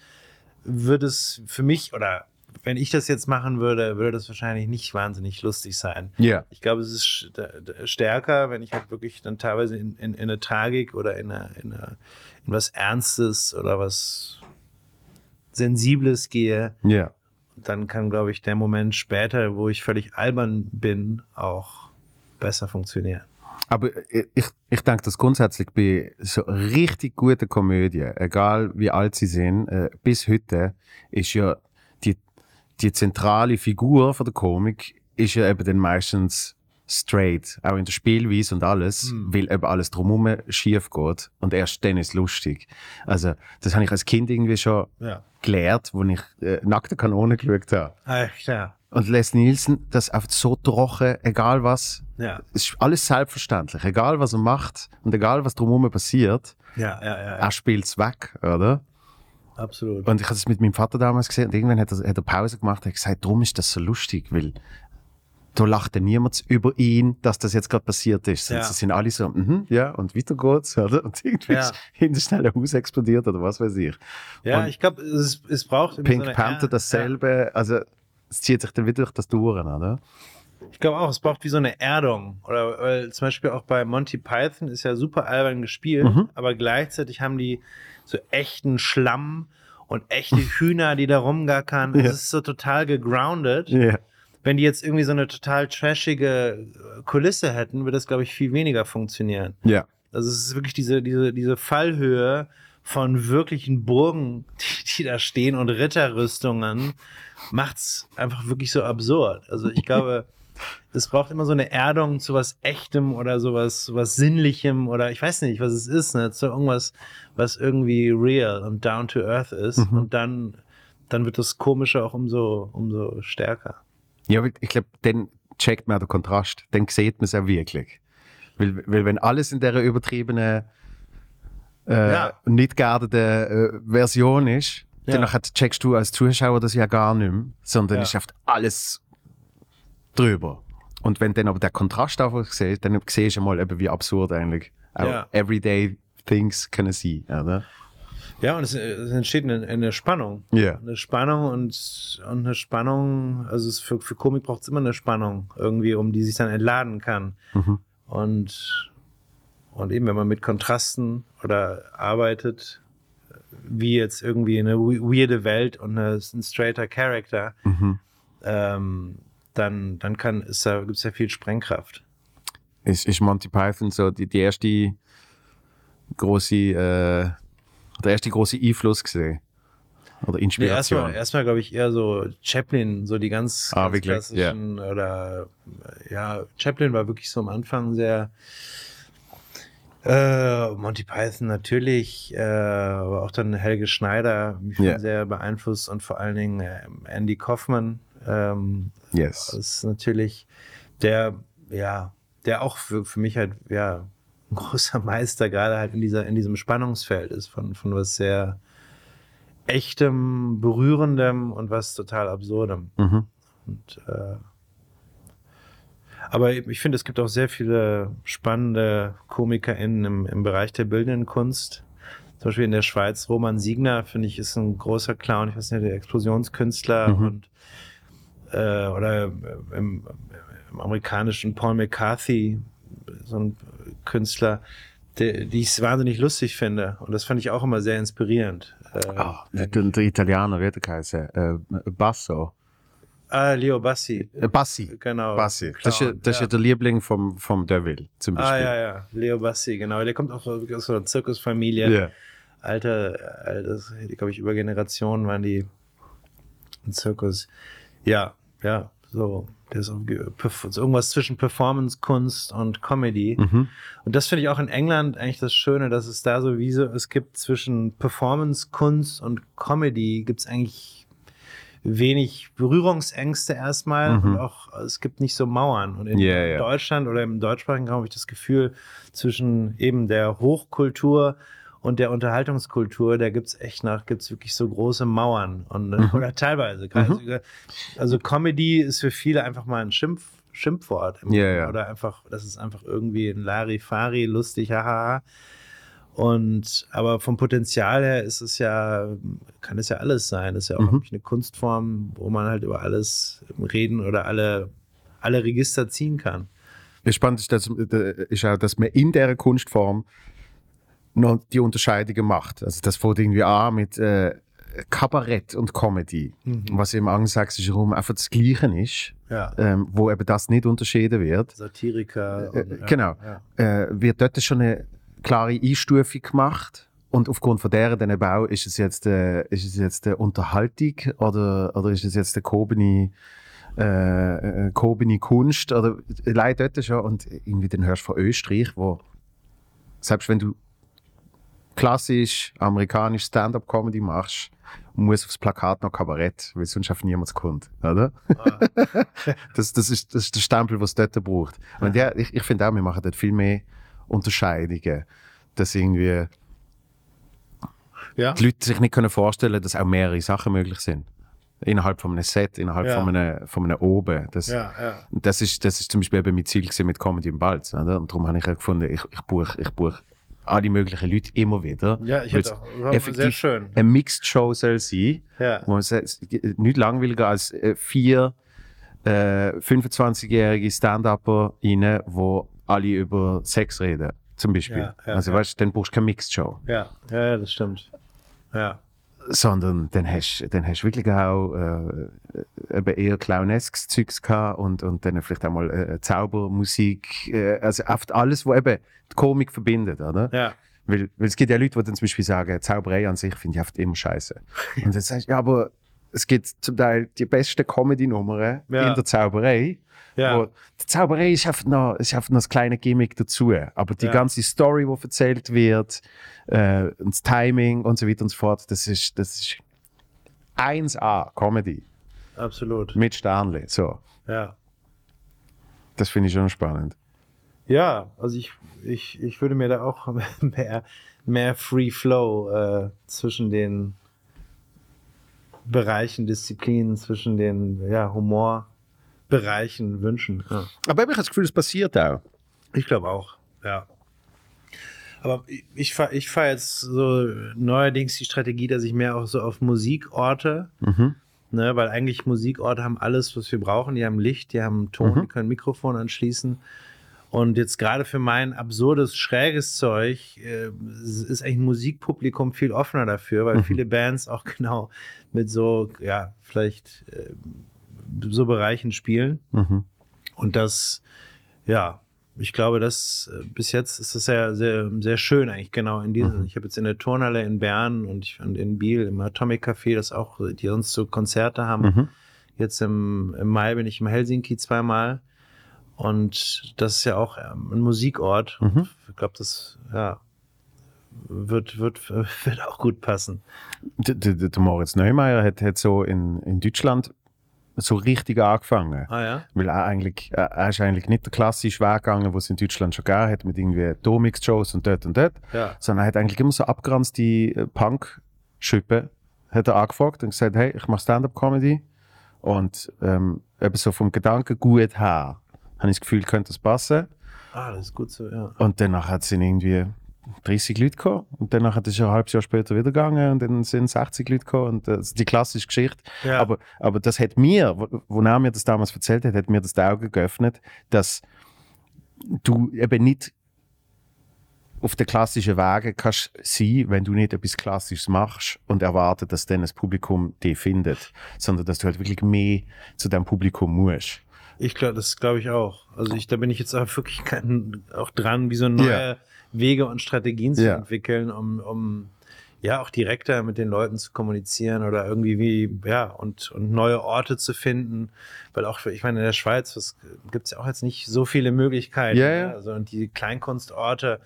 wird es für mich, oder wenn ich das jetzt machen würde, würde das wahrscheinlich nicht wahnsinnig lustig sein. Ja. Ich glaube, es ist stärker, wenn ich halt wirklich dann teilweise in, in, in eine Tragik oder in, eine, in, eine, in was Ernstes oder was Sensibles gehe. Ja. Dann kann, glaube ich, der Moment später, wo ich völlig albern bin, auch besser funktionieren. Aber ich, ich denke, dass grundsätzlich bei so richtig guten Komödien, egal wie alt sie sind, äh, bis heute ist ja die, die zentrale Figur von der Komik ist ja eben dann meistens straight, auch in der Spielweise und alles, Hm. weil eben alles drumherum schief geht und erst dann ist es lustig. Also, das habe ich als Kind irgendwie schon Ja. gelernt, wo ich äh, nackte Kanone geschaut habe. Ah, klar. Und Leslie Nielsen, das einfach so trocken, egal was, Ja. es ist alles selbstverständlich, egal was er macht und egal was drumherum passiert, Ja, ja, ja, ja. er spielt es weg, oder? absolut. Und ich habe das mit meinem Vater damals gesehen und irgendwann hat er, hat er Pause gemacht und hat gesagt, darum ist das so lustig, weil da lachte niemand über ihn, dass das jetzt gerade passiert ist. Ja. Sie sind alle so, mhm, ja, und weiter geht's, oder? Und irgendwie Ja. ist hinter schnell ein Haus explodiert oder was weiß ich. ja, und ich glaube, es, es braucht Pink so Panther Er- dasselbe, also es zieht sich dann wieder durch das durch, oder? Ich glaube auch, es braucht wie so eine Erdung. Oder weil zum Beispiel auch bei Monty Python ist ja super albern gespielt, Mhm. aber gleichzeitig haben die so echten Schlamm und echte Hühner, die da rumgackern. Ja. Es ist so total gegroundet. Ja. Wenn die jetzt irgendwie so eine total trashige äh, Kulisse hätten, würde das, glaube ich, viel weniger funktionieren. Ja. Also es ist wirklich diese, diese, diese Fallhöhe von wirklichen Burgen, die, die da stehen und Ritterrüstungen, macht's einfach wirklich so absurd. Also ich glaube, es braucht immer so eine Erdung zu was Echtem oder sowas, sowas Sinnlichem oder ich weiß nicht, was es ist, ne? So irgendwas, was irgendwie real und down to earth ist Mhm. und dann, dann wird das Komische auch umso, umso stärker. Ja, ich glaube, dann checkt man auch den Kontrast. Dann sieht man es auch wirklich. Weil, weil wenn alles in dieser übertriebenen, äh, Ja. nicht geerdeten äh, Version ist, Ja. dann checkst du als Zuschauer das ja gar nicht mehr, sondern Ja. ist oft alles drüber. Und wenn dann aber der Kontrast einfach siehst, dann siehst du mal eben, wie absurd eigentlich auch Ja. everyday things können sein, oder? Ja, und es, es entsteht eine, eine Spannung. Ja. Eine Spannung und, und eine Spannung, also es für, für Komik braucht es immer eine Spannung, irgendwie, um die sich dann entladen kann. Mhm. Und, und eben, wenn man mit Kontrasten oder arbeitet, wie jetzt irgendwie eine we- weirde Welt und eine, ein straighter Character, Mhm. ähm, dann, dann kann, ist da, gibt's ja viel Sprengkraft. Ist, ist Monty Python so die, die erste große, äh, der erste große Einfluss gesehen? Oder Nee, Inspiration? erstmal, erstmal glaube ich eher so Chaplin, so die ganz, Ah, ganz klassischen oder äh, ja, Chaplin war wirklich so am Anfang sehr äh, Monty Python natürlich, äh, aber auch dann Helge Schneider mich schon sehr beeinflusst und vor allen Dingen äh, Andy Kaufman ähm, yes. ist natürlich der, ja, der auch für, für mich halt, ja, ein großer Meister gerade halt in dieser, in diesem Spannungsfeld ist von, von was sehr echtem, berührendem und was total absurdem. Mhm. Und, äh, aber ich finde, es gibt auch sehr viele spannende KomikerInnen im, im Bereich der bildenden Kunst. Zum Beispiel in der Schweiz, Roman Siegner, finde ich, ist ein großer Clown. Ich weiß nicht, der Explosionskünstler Mhm. und äh, oder im, im amerikanischen Paul McCarthy, so ein Künstler, der, die ich wahnsinnig lustig finde. Und das fand ich auch immer sehr inspirierend. Äh, Ah, der, der Italiener, wie der? Äh, Basso. ah, Leo Bassi. Äh, Bassi. Genau. Bassi. Das ist, ja, das ist ja der Liebling vom, vom Devil, zum Beispiel. Ah, ja, ja. Leo Bassi, genau. Der kommt auch aus so einer Zirkusfamilie. Ja. Alter, altes, glaube ich, über Generationen waren die im Zirkus. Ja, ja, so. Der ist so irgendwas zwischen Performance-Kunst und Comedy. Mhm. Und das finde ich auch in England eigentlich das Schöne, dass es da sowieso, es gibt zwischen Performance-Kunst und Comedy gibt es eigentlich wenig Berührungsängste erstmal Mhm. und auch es gibt nicht so Mauern. Und in ja. Deutschland oder im deutschsprachigen Raum habe ich das Gefühl, zwischen eben der Hochkultur und der Unterhaltungskultur, da gibt's echt nach, gibt's wirklich so große Mauern. Und, Mhm. Oder teilweise. sogar- Also Comedy ist für viele einfach mal ein Schimpf, Schimpfwort. im Ja, ja. Oder einfach, das ist einfach irgendwie ein Larifari, lustig, haha. Und aber vom Potenzial her ist es ja, kann es ja alles sein. Es ist ja auch Mhm. wirklich eine Kunstform, wo man halt über alles reden oder alle, alle Register ziehen kann. Das Spannende ist, dass, äh, ist dass man in dieser Kunstform noch die Unterscheidungen macht. Also das fängt irgendwie an mit äh, Kabarett und Comedy, was im angelsächsischen Raum einfach das Gleiche ist, Ja. ähm, wo eben das nicht unterschieden wird. Satiriker. Äh, und, ja, genau. Ja. Äh, wird dort schon eine klare Einstufung gemacht und aufgrund von der dann auch, ist es jetzt, äh, ist es jetzt eine Unterhaltung oder, oder ist es jetzt eine gehobene äh, äh, gehobene Kunst oder allein dort schon und irgendwie dann hörst du von Österreich, wo selbst wenn du klassisch amerikanisch Stand-up-Comedy machst, muss aufs Plakat noch Kabarett, weil sonst auf niemand kommt, oder? das, das, ist, das ist der Stempel, was es dort braucht. Und ja, ich, ich finde auch, wir machen dort viel mehr Unterscheidungen, dass irgendwie Ja. die Leute sich nicht können vorstellen dass auch mehrere Sachen möglich sind. Innerhalb von einem Set, innerhalb Ja. von, einem, von einem Oben. Das, Ja, das, ist, das ist zum Beispiel eben mein Ziel mit Comedy im Balz. Oder? Und darum habe ich gefunden, ich, ich buche ich buch alle möglichen Leute immer wieder. Ja, ich hätte auch. Sehr schön. eine Mixed Show soll sein. Ja. Wo man sagt, es gibt nicht langweiliger als äh, vier äh, 25-jährige Stand-Upper rein, wo alle über Sex reden. Zum Beispiel. Ja, ja, also ja. weißt du, dann brauchst du keine Mixed Show. Ja, ja, ja, das stimmt. Ja. Sondern dann hast dann hast du wirklich auch äh, eben eher clowneskes Zeugs gehabt und, und dann vielleicht auch mal äh, Zaubermusik. Äh, also oft alles, wo eben die Komik verbindet, oder? Ja. Weil, weil es gibt ja Leute, die dann zum Beispiel sagen, Zauberei an sich finde ich oft immer scheiße. Und dann sagst du, ja, aber es gibt zum Teil die besten Comedy-Nummern Ja. in der Zauberei. Ja. Wo, die Zauberei ist einfach noch, ist einfach noch das kleine Gimmick dazu. Aber die Ja. ganze Story, die erzählt wird, äh, und das Timing und so weiter und so fort, das ist, das ist 1A Comedy Absolut. mit Sternli. So, Ja. das finde ich schon spannend. Ja, also ich, ich, ich würde mir da auch mehr, mehr Free Flow äh, zwischen den Bereichen, Disziplinen, zwischen den ja, Humorbereichen wünschen. Ja. Aber ich habe das Gefühl, es passiert auch. Ich glaube auch, ja. Aber ich- ich fahre ich fahr jetzt so neuerdings die Strategie, dass ich mehr auch so auf Musikorte, Mhm. ne, weil eigentlich Musikorte haben alles, was wir brauchen. Die haben Licht, die haben Ton, Mhm. die können Mikrofon anschließen. Und jetzt gerade für mein absurdes, schräges Zeug äh, ist eigentlich ein Musikpublikum viel offener dafür, weil Mhm. viele Bands auch genau mit so, ja, vielleicht äh, so Bereichen spielen. Mhm. Und das, ja, ich glaube, das äh, bis jetzt ist das sehr, sehr, sehr schön eigentlich genau in diesem. Mhm. Ich habe jetzt in der Turnhalle in Bern und ich und in Biel im Atomic Café, das auch, die sonst so Konzerte haben. Mhm. Jetzt im, im Mai bin ich im Helsinki zweimal. Und das ist ja auch ähm, ein Musikort. Mhm. Ich glaube, das ja, wird, wird, wird auch gut passen. Der, der, der Moritz Neumeier hat, hat so in, in Deutschland so richtig angefangen. Ah ja? Weil er eigentlich, er er ist eigentlich nicht der klassische Weg gegangen, was es in Deutschland schon gegeben hat, mit irgendwie Domix-Shows und dort und dort, Ja. sondern er hat eigentlich immer so abgeranzte äh, Punk-Schippe hat er angefragt und gesagt, hey, ich mache Stand-Up-Comedy und ähm, eben so vom Gedanken gut her, habe ich das Gefühl, könnte das passen. Ah, das ist gut so, ja. Und danach hat es irgendwie 30 Leute gekommen. Und danach hat es ein halbes Jahr später wieder gegangen und dann sind 60 Leute gekommen. Und das ist die klassische Geschichte. Ja. Aber, aber das hat mir, wo, wo er mir das damals erzählt hat, hat mir das die Augen geöffnet, dass du eben nicht auf den klassischen Wegen kannst sein, wenn du nicht etwas Klassisches machst und erwartet, dass dann das Publikum dich findet, sondern dass du halt wirklich mehr zu deinem Publikum musst. Ich glaube, das glaube ich auch. Also ich, da bin ich jetzt auch wirklich auch dran, wie so neue Ja. Wege und Strategien zu Ja. entwickeln, um, um ja auch direkter mit den Leuten zu kommunizieren oder irgendwie wie, ja, und, und neue Orte zu finden. Weil auch, ich meine, in der Schweiz gibt es ja auch jetzt nicht so viele Möglichkeiten. Ja, ne? ja. Also und die Kleinkunstorte,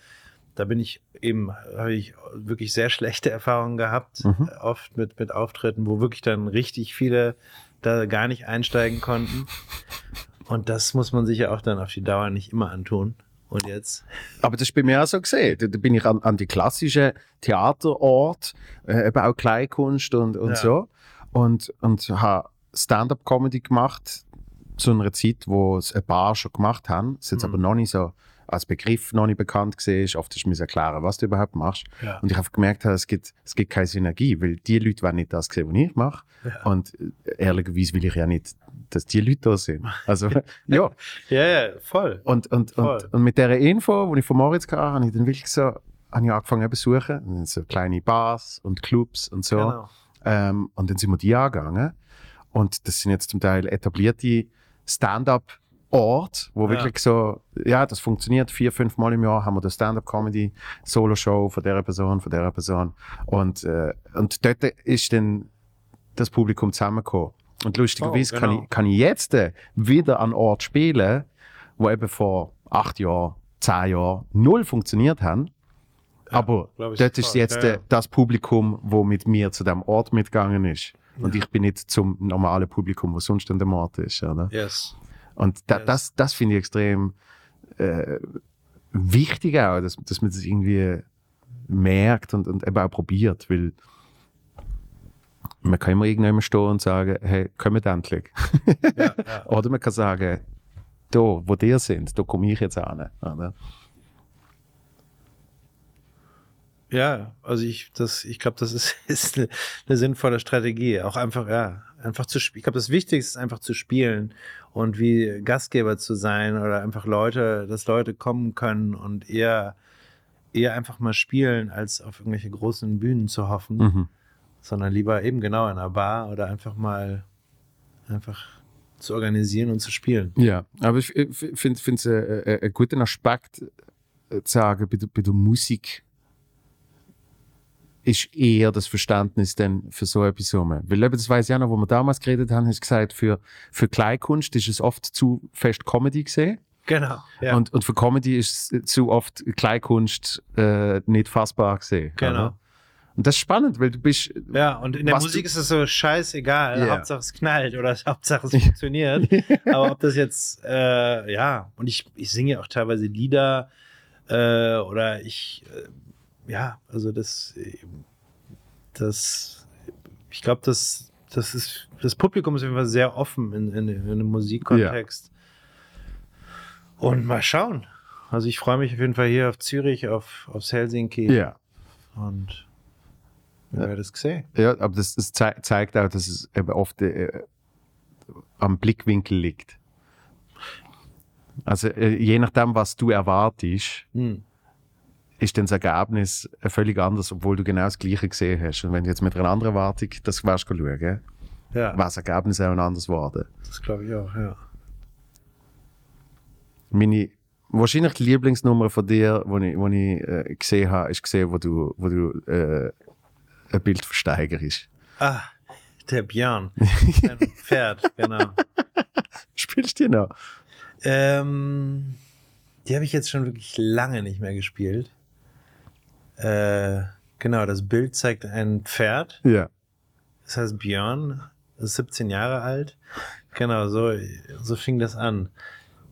da bin ich eben, habe ich wirklich sehr schlechte Erfahrungen gehabt, Mhm. oft mit, mit Auftritten, wo wirklich dann richtig viele da gar nicht einsteigen konnten. Und das muss man sich ja auch dann auf die Dauer nicht immer antun. Und jetzt? Aber das ist bei mir auch so gesehen. Da, bin ich an, an die klassischen Theaterort, äh, eben auch Kleinkunst und, und Ja. so. Und, und habe Stand-up-Comedy gemacht zu einer Zeit, wo es ein paar schon gemacht haben. Es ist jetzt Mhm. aber noch nicht so als Begriff noch nicht bekannt gesehen. Oft ist mir erklären, was du überhaupt machst. Ja. Und ich habe gemerkt, es gibt, es gibt keine Synergie, weil die Leute wollen nicht das sehen, was ich mache. Ja. Und äh, ehrlicherweise will ich ja nicht, dass die Leute da sind. Also, ja. Ja, ja, voll. Und, und, Voll. und, und mit dieser Info, die ich von Moritz hatte, habe ich dann wirklich so, habe ich angefangen zu dann so kleine Bars und Clubs und so. Genau. Ähm, und dann sind wir die angegangen. Und das sind jetzt zum Teil etablierte Stand-up-Orte, wo Ja. wirklich so, ja, das funktioniert. Vier, fünf Mal im Jahr haben wir eine Stand-up-Comedy-Solo-Show von der Person, von der Person. Und, äh, und dort ist dann das Publikum zusammengekommen. Und lustigerweise Oh, kann, genau. ich, kann ich jetzt äh, wieder an Ort spielen, wo eben vor acht Jahren, zehn Jahren null funktioniert haben. Aber glaub ich dort ist jetzt ja, äh, ja. das Publikum, wo mit mir zu dem Ort mitgegangen ist. Und ich bin nicht zum normalen Publikum, was sonst an dem Ort ist. Oder? Yes. Und da, Yes. das, das finde ich extrem äh, wichtig auch, dass, dass man das irgendwie merkt und, und eben auch probiert, weil man kann immer irgendjemand stehen und sagen, hey, kommt endlich. Ja, ja. Oder man kann sagen, da, wo die sind, da komme ich jetzt an. Oder? Ja, also ich, das, ich glaube, das ist, ist eine, eine sinnvolle Strategie. Auch einfach, ja, einfach zu spielen. Ich glaube, das Wichtigste ist einfach zu spielen und wie Gastgeber zu sein oder einfach Leute, dass Leute kommen können und eher, eher einfach mal spielen, als auf irgendwelche großen Bühnen zu hoffen, Mhm. sondern lieber eben genau in einer Bar oder einfach mal einfach zu organisieren und zu spielen. Ja, aber ich finde es einen guten Aspekt äh, zu sagen, bei der, bei der Musik ist eher das Verständnis dann für so etwas rum. Weil eben, das weiß ich auch noch, wo wir damals geredet haben, hast gesagt, für, für Kleinkunst ist es oft zu fest Comedy gesehen. Genau. Ja. Und, und für Comedy ist es zu oft Kleinkunst äh, nicht fassbar gesehen. Genau. oder? Und das ist spannend, weil du bist. Ja, und in der Musik ist es so scheißegal. Ja. Hauptsache es knallt oder Hauptsache es funktioniert. Aber ob das jetzt, äh, ja, und ich, ich singe auch teilweise Lieder äh, oder ich, äh, ja, also das, das, ich glaube, das, das ist, das Publikum ist auf jeden Fall sehr offen in, in, in einem Musikkontext. Und mal schauen. Also ich freue mich auf jeden Fall hier auf Zürich, auf, aufs Helsinki Ja. und wir werden es sehen. Ja, aber das, das zei zeigt auch, dass es oft äh, am Blickwinkel liegt. Also äh, je nachdem, was du erwartest, Hm. Ist dann das Ergebnis völlig anders, obwohl du genau das Gleiche gesehen hast. Und wenn du jetzt mit einer anderen Erwartung das wärst schauen, Ja, war das Ergebnis auch ein anderes geworden. das glaube ich auch, ja. Meine wahrscheinlich die Lieblingsnummer von dir, die ich, wo ich äh, gesehen habe, ist gesehen, wo du, wo du äh, ein Bild versteigerst. Ah, der Björn. Ein Pferd, genau. Spielst du die noch? Ähm, die habe ich jetzt schon wirklich lange nicht mehr gespielt. Äh, genau, das Bild zeigt ein Pferd. Ja. Das heißt Björn, ist 17 Jahre alt. Genau, so, so fing das an.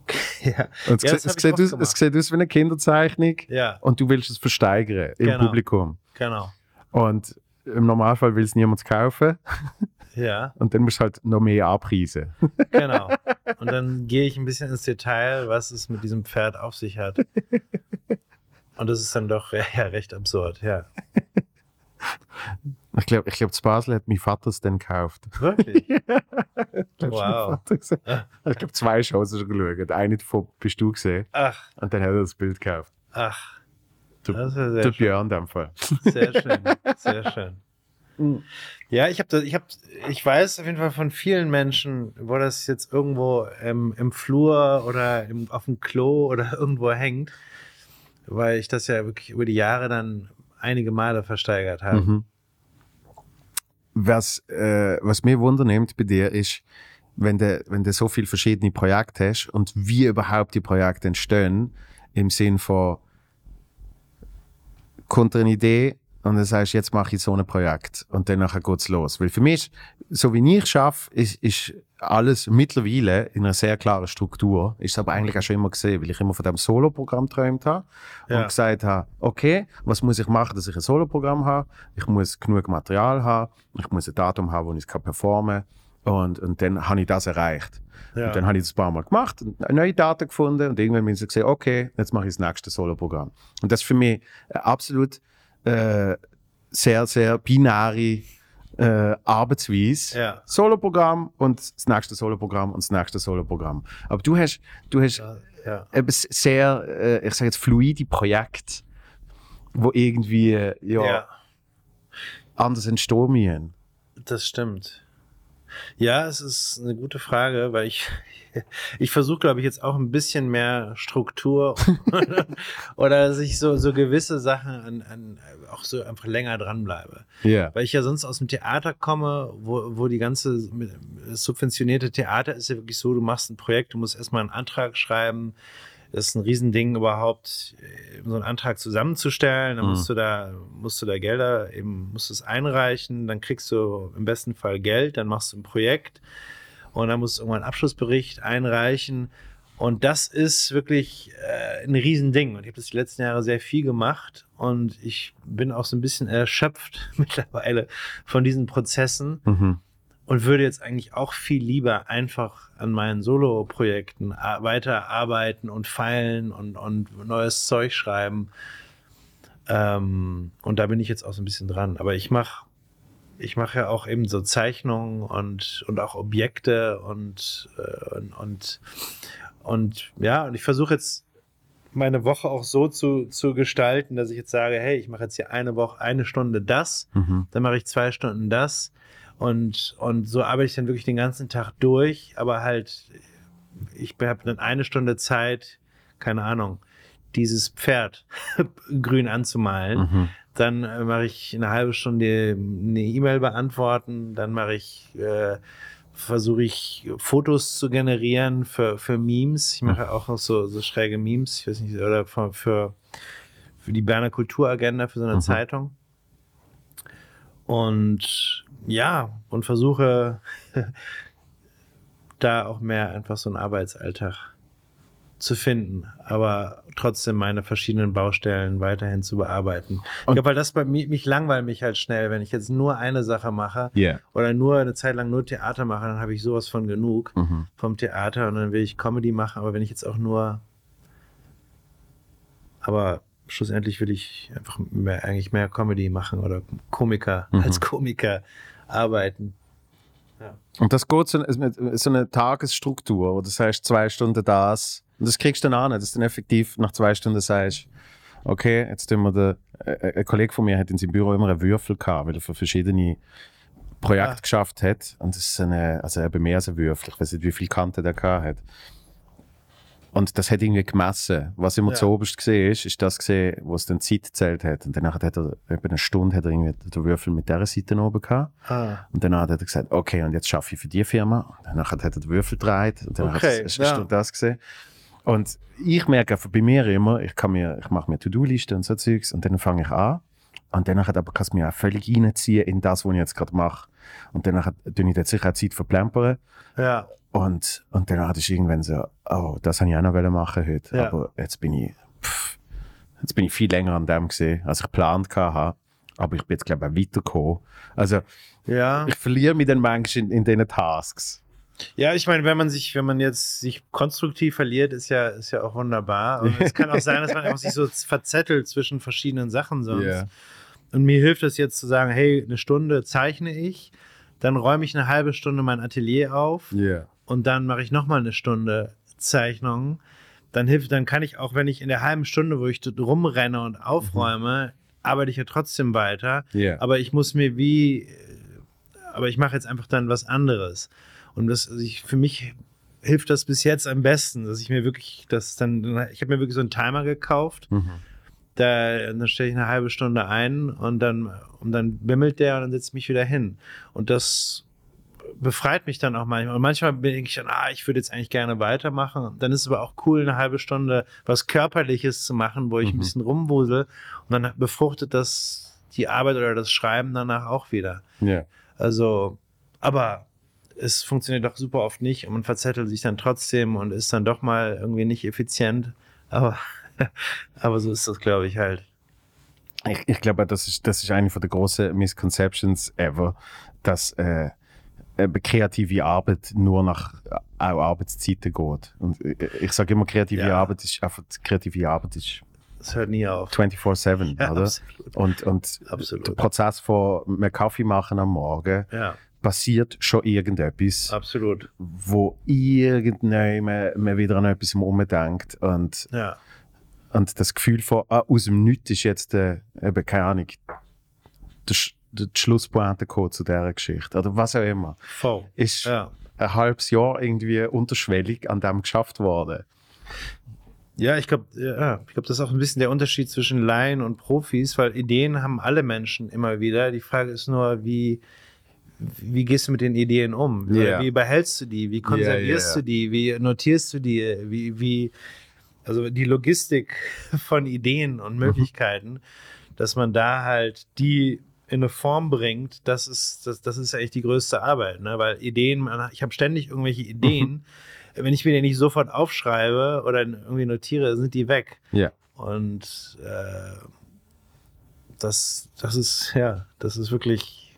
ja, Und es, Ja, sieht- aus, es gemacht. sieht aus wie eine Kinderzeichnung ja und du willst es versteigern im Genau. Publikum. genau. Und im Normalfall will es niemand kaufen Ja, und dann musst du halt noch mehr abpreisen. genau. Und dann gehe ich ein bisschen ins Detail, was es mit diesem Pferd auf sich hat. Und das ist dann doch ja, ja, recht absurd, ja. Ich glaube, ich glaub, zu Basel hat mein Vater es dann gekauft. Wirklich? Ich glaub, Wow. gesagt. Ich glaube, zwei Shows du geschaut. Eine davon bist du gesehen Ach, und dann hat er das Bild gekauft. ach. Der, Das ist ja sehr schön. Björn in dem Fall. Sehr schön, sehr schön. Ja, ich habe, ich habe, ich weiß auf jeden Fall von vielen Menschen, wo das jetzt irgendwo im, im Flur oder im, auf dem Klo oder irgendwo hängt, weil ich das ja wirklich über die Jahre dann einige Male versteigert habe. Mhm. Was, äh, was mir Wunder nimmt bei dir ist, wenn du, wenn so viele verschiedene Projekte hast und wie überhaupt die Projekte entstehen, im Sinn von, kommt eine Idee und dann sagst, jetzt mache ich so ein Projekt und dann nachher geht's los. Weil für mich, so wie ich schaffe, ist, ist alles mittlerweile in einer sehr klaren Struktur. Ist aber eigentlich auch schon immer gesehen, weil ich immer von dem Solo-Programm geträumt habe Ja. und gesagt habe, okay, was muss ich machen, dass ich ein Solo-Programm habe? Ich muss genug Material haben, ich muss ein Datum haben, wo ich es kann performen und, und dann habe ich das erreicht. Ja. Und dann habe ich das ein paar Mal gemacht, und neue Daten gefunden und irgendwann bin ich so gesehen, okay, jetzt mache ich das nächste Solo-Programm. Und das ist für mich äh, absolut äh, sehr, sehr binäre äh, Arbeitsweise. Ja. Solo-Programm und das nächste Solo-Programm und das nächste Solo-Programm. Aber du hast, du hast Ja. eben sehr, äh, ich sage jetzt, fluide Projekte, wo irgendwie äh, ja, ja, anders entstehen das stimmt. Ja, es ist eine gute Frage, weil ich, ich versuche, glaube ich, jetzt auch ein bisschen mehr Struktur oder sich so, so gewisse Sachen an, an auch so einfach länger dranbleibe. Ja. Weil ich ja sonst aus dem Theater komme, wo, wo die ganze subventionierte Theater ist ja wirklich so, du machst ein Projekt, du musst erstmal einen Antrag schreiben. Das ist ein Riesending überhaupt, äh, so einen Antrag zusammenzustellen. Dann musst du da, musst du da Gelder eben, musst du es einreichen, dann kriegst du im besten Fall Geld, dann machst du ein Projekt und dann musst du irgendwann einen Abschlussbericht einreichen. Und das ist wirklich äh, ein Riesending. Und ich habe das die letzten Jahre sehr viel gemacht und ich bin auch so ein bisschen erschöpft mittlerweile von diesen Prozessen Mhm. Und würde jetzt eigentlich auch viel lieber einfach an meinen Solo-Projekten weiterarbeiten und feilen und, und neues Zeug schreiben. Ähm, und da bin ich jetzt auch so ein bisschen dran. Aber ich mache ich mache ja auch eben so Zeichnungen und, und auch Objekte und, äh, und, und, und ja, und ich versuche jetzt meine Woche auch so zu, zu gestalten, dass ich jetzt sage, hey, ich mache jetzt hier eine Woche, eine Stunde das, Mhm. dann mache ich zwei Stunden das und, und so arbeite ich dann wirklich den ganzen Tag durch, aber halt, ich habe dann eine Stunde Zeit, keine Ahnung, dieses Pferd grün anzumalen. Mhm. Dann äh, mache ich eine halbe Stunde eine E-Mail beantworten, dann mache ich, äh, versuche ich Fotos zu generieren für, für Memes. Ich mache auch noch so, so schräge Memes, ich weiß nicht, oder für, für, für die Berner Kulturagenda, für so eine Mhm. Zeitung. Und ja, und versuche da auch mehr einfach so einen Arbeitsalltag zu finden, aber trotzdem meine verschiedenen Baustellen weiterhin zu bearbeiten. ich Und- glaube, weil das bei mir, mich langweilt mich halt schnell, wenn ich jetzt nur eine Sache mache Ja. oder nur eine Zeit lang nur Theater mache, dann habe ich sowas von genug Mhm. vom Theater und dann will ich Comedy machen, aber wenn ich jetzt auch nur, aber schlussendlich will ich einfach mehr, eigentlich mehr Comedy machen oder Komiker Mhm. als Komiker arbeiten. Und das geht so, mit so eine Tagesstruktur, wo du sagst, zwei Stunden das. Und das kriegst du dann an, dass du dann effektiv nach zwei Stunden sagst, okay, jetzt tun wir den, äh, ein Kollege von mir hat in seinem Büro immer einen Würfel gehabt, weil er für verschiedene Projekte Ah. geschafft hat. Und das ist eine, also eben mehr als ein Würfel. Ich weiß nicht, wie viele Kanten der gehabt hat. Und das hat irgendwie gemessen. Was immer Ja. zu oberst gesehen ist, ist das gesehen, wo es dann Zeit gezählt hat. Und danach hat er, etwa eine Stunde hat er irgendwie den Würfel mit dieser Seite oben gehabt. Ah, Und dann hat er gesagt, okay, und jetzt schaffe ich für die Firma. Und danach hat er den Würfel gedreht. Und dann Okay, hat er ja. das gesehen. Und ich merke einfach bei mir immer, ich kann mir, ich mache mir To-Do-Listen und so Zeugs und dann fange ich an. Und hat aber kann es mich auch völlig reinziehen in das, was ich jetzt gerade mache. Und danach tue ich dann sicher auch Zeit verplempern. ja, Und, und dann hatte ich irgendwann so, oh, das habe ich auch noch machen heute. Ja. Aber jetzt bin ich, pff, jetzt bin ich viel länger an dem gesehen, als ich geplant hatte. Aber ich bin jetzt, glaube ich, auch weitergekommen. Also, ja. ich verliere mich dann manchmal in, in diesen Tasks. Ja, ich meine, wenn man sich, wenn man jetzt sich konstruktiv verliert, ist ja, ist ja auch wunderbar. Und es kann auch sein, dass man einfach sich so verzettelt zwischen verschiedenen Sachen sonst. Ja. Und mir hilft es jetzt zu sagen, hey, eine Stunde zeichne ich, dann räume ich eine halbe Stunde mein Atelier auf Ja. und dann mache ich nochmal eine Stunde Zeichnung. Dann hilft, dann kann ich auch, wenn ich in der halben Stunde, wo ich rumrenne und aufräume, arbeite ich ja trotzdem weiter. Ja. Aber ich muss mir wie, aber ich mache jetzt einfach dann was anderes. Und das, also ich, für mich hilft das bis jetzt am besten, dass ich mir wirklich, das dann, ich habe mir wirklich so einen Timer gekauft. Mhm. Da, dann stelle ich eine halbe Stunde ein und dann, und dann bimmelt der und dann setze ich mich wieder hin. Und das befreit mich dann auch manchmal. Und manchmal denke ich dann, ah, ich würde jetzt eigentlich gerne weitermachen. Dann ist es aber auch cool, eine halbe Stunde was Körperliches zu machen, wo ich ein Mhm. bisschen rumwusel. Und dann befruchtet das die Arbeit oder das Schreiben danach auch wieder. Ja. Also, aber es funktioniert doch super oft nicht und man verzettelt sich dann trotzdem und ist dann doch mal irgendwie nicht effizient. Aber, aber so ist das, glaube ich, halt. Ich, ich glaube, das ist, das ist eine von der großen Misconceptions ever, dass äh, kreative Arbeit nur nach äh, auch Arbeitszeiten geht. Und äh, ich sage immer, kreative Ja. Arbeit ist einfach, kreative Arbeit ist Es hört nie auf. 24-7, Ja, oder? absolut. Und, und Absolut. der Prozess von mehr Kaffee machen am Morgen Ja, passiert schon irgendetwas, absolut. wo irgendjemand man wieder an etwas umdenkt und, Ja, und das Gefühl von, ah, aus dem Nichts ist jetzt, äh, eben, keine Ahnung, der, die Schlusspointe zu dieser Geschichte. Oder was auch immer. Voll. Ist Ja. ein halbes Jahr irgendwie unterschwellig an dem geschafft worden. Ja, ich glaube, ja, ich glaube, das ist auch ein bisschen der Unterschied zwischen Laien und Profis, weil Ideen haben alle Menschen immer wieder. Die Frage ist nur, wie, wie gehst du mit den Ideen um? Ja. Wie behältst du die? Wie konservierst du die? Wie notierst du die? Wie, wie, also die Logistik von Ideen und Möglichkeiten, dass man da halt die in eine Form bringt, das ist, das, das ist eigentlich die größte Arbeit, ne? Weil Ideen, ich habe ständig irgendwelche Ideen. Wenn ich mir die nicht sofort aufschreibe oder irgendwie notiere, sind die weg. Ja. Und äh, das, das ist, ja, das ist wirklich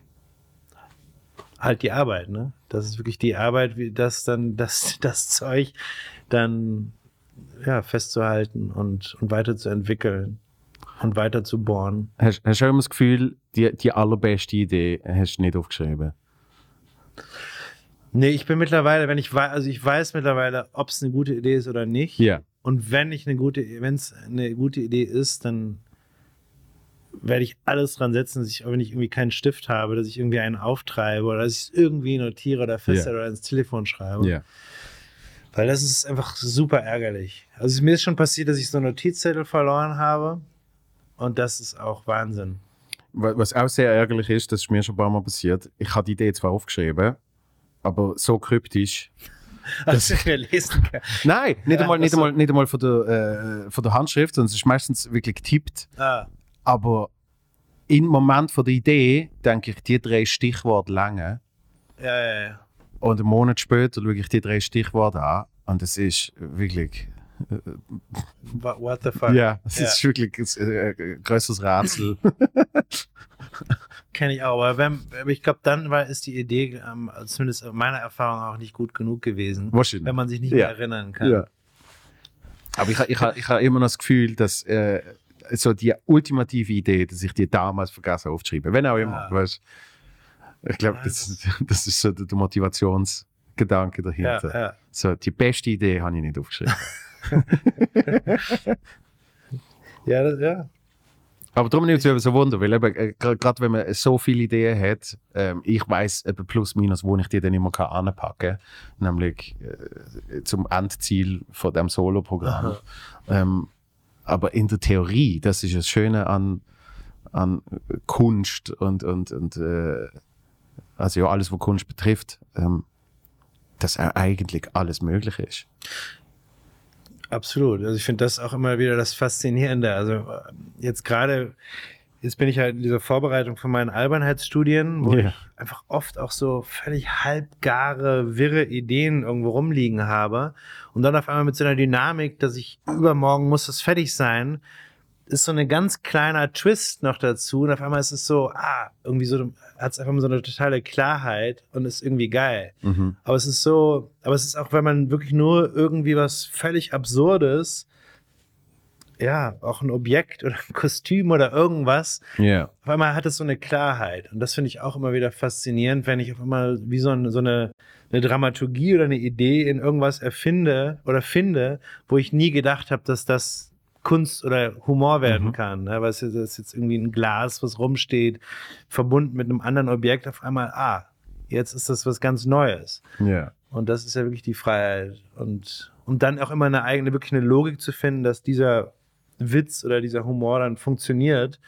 halt die Arbeit, ne? Das ist wirklich die Arbeit, wie das dann, das, das Zeug dann ja, festzuhalten und, und weiterzuentwickeln und weiter zu bohren. Hast, hast du immer das Gefühl, die, die allerbeste Idee hast du nicht aufgeschrieben? Nee, ich bin mittlerweile, wenn ich weiß, also ich weiß mittlerweile, ob es eine gute Idee ist oder nicht. Ja. Und wenn ich eine gute, wenn es eine gute Idee ist, dann werde ich alles dran setzen, dass ich, wenn ich irgendwie keinen Stift habe, dass ich irgendwie einen auftreibe oder dass ich es irgendwie notiere oder feststelle oder ins Telefon schreibe. Ja. Weil das ist einfach super ärgerlich. Also mir ist schon passiert, dass ich so Notizzettel verloren habe. Und das ist auch Wahnsinn. Wa- Was auch sehr ärgerlich ist, das ist mir schon ein paar Mal passiert. Ich habe die Idee zwar aufgeschrieben, aber so kryptisch. Also ich mir lesen kann. Nein, nicht Ja, einmal, nicht also- einmal, nicht einmal von, der, äh, von der Handschrift, sondern es ist meistens wirklich getippt. Ah, Aber im Moment von der Idee denke ich, die drei Stichworte lange. ja, ja, ja. Und einen Monat später schaue ich die drei Stichworte an. Und es ist wirklich. What, what the fuck? Ja, es Ja. ist wirklich ein äh, größeres Rätsel. Kenne ich auch. Aber, wenn, aber ich glaube, dann war, ist die Idee, ähm, zumindest in meiner Erfahrung, auch nicht gut genug gewesen. Wahrscheinlich. Wenn man sich nicht Ja. mehr erinnern kann. Ja. Aber ich, ich, ha- ich habe immer noch das Gefühl, dass äh, so die ultimative Idee, dass ich die damals vergessen habe aufzuschreiben. Wenn auch immer. Ah. Weißt, ich glaube, Ja, das, das ist so der, der Motivationsgedanke Ja, dahinter. ja. So, die beste Idee habe ich nicht aufgeschrieben. Ja, das, ja. Aber darum nimmt es mich so Wunder, weil eben, äh, gerade wenn man so viele Ideen hat, ähm, ich weiß eben plus minus, wo ich die dann immer kann anpacken kann, nämlich äh, zum Endziel von dem Solo-Programm. Ähm, aber in der Theorie, das ist das Schöne an, an Kunst und, und, und äh, also ja, alles, was Kunst betrifft, ähm, dass eigentlich alles möglich ist. Absolut. Also ich finde das auch immer wieder das Faszinierende. Also äh, jetzt gerade, jetzt bin ich halt in dieser Vorbereitung von meinen Albernheitsstudien, wo Ja. ich einfach oft auch so völlig halbgare, wirre Ideen irgendwo rumliegen habe. Und dann auf einmal mit so einer Dynamik, dass ich übermorgen muss das fertig sein, ist so ein ganz kleiner Twist noch dazu. Und auf einmal ist es so, ah, irgendwie so, hat es einfach mal so eine totale Klarheit und ist irgendwie geil. Mhm. Aber es ist so, aber es ist auch, wenn man wirklich nur irgendwie was völlig Absurdes, ja, auch ein Objekt oder ein Kostüm oder irgendwas, Ja. auf einmal hat es so eine Klarheit. Und das finde ich auch immer wieder faszinierend, wenn ich auf einmal wie so, ein, so eine, eine Dramaturgie oder eine Idee in irgendwas erfinde oder finde, wo ich nie gedacht habe, dass das Kunst oder Humor werden kann. Ne? Weil es ist- das ist jetzt irgendwie ein Glas, was rumsteht, verbunden mit einem anderen Objekt, auf einmal, ah, jetzt ist das was ganz Neues. Ja. Und das ist ja wirklich die Freiheit. Und, und dann auch immer eine eigene, wirklich eine Logik zu finden, dass dieser Witz oder dieser Humor dann funktioniert.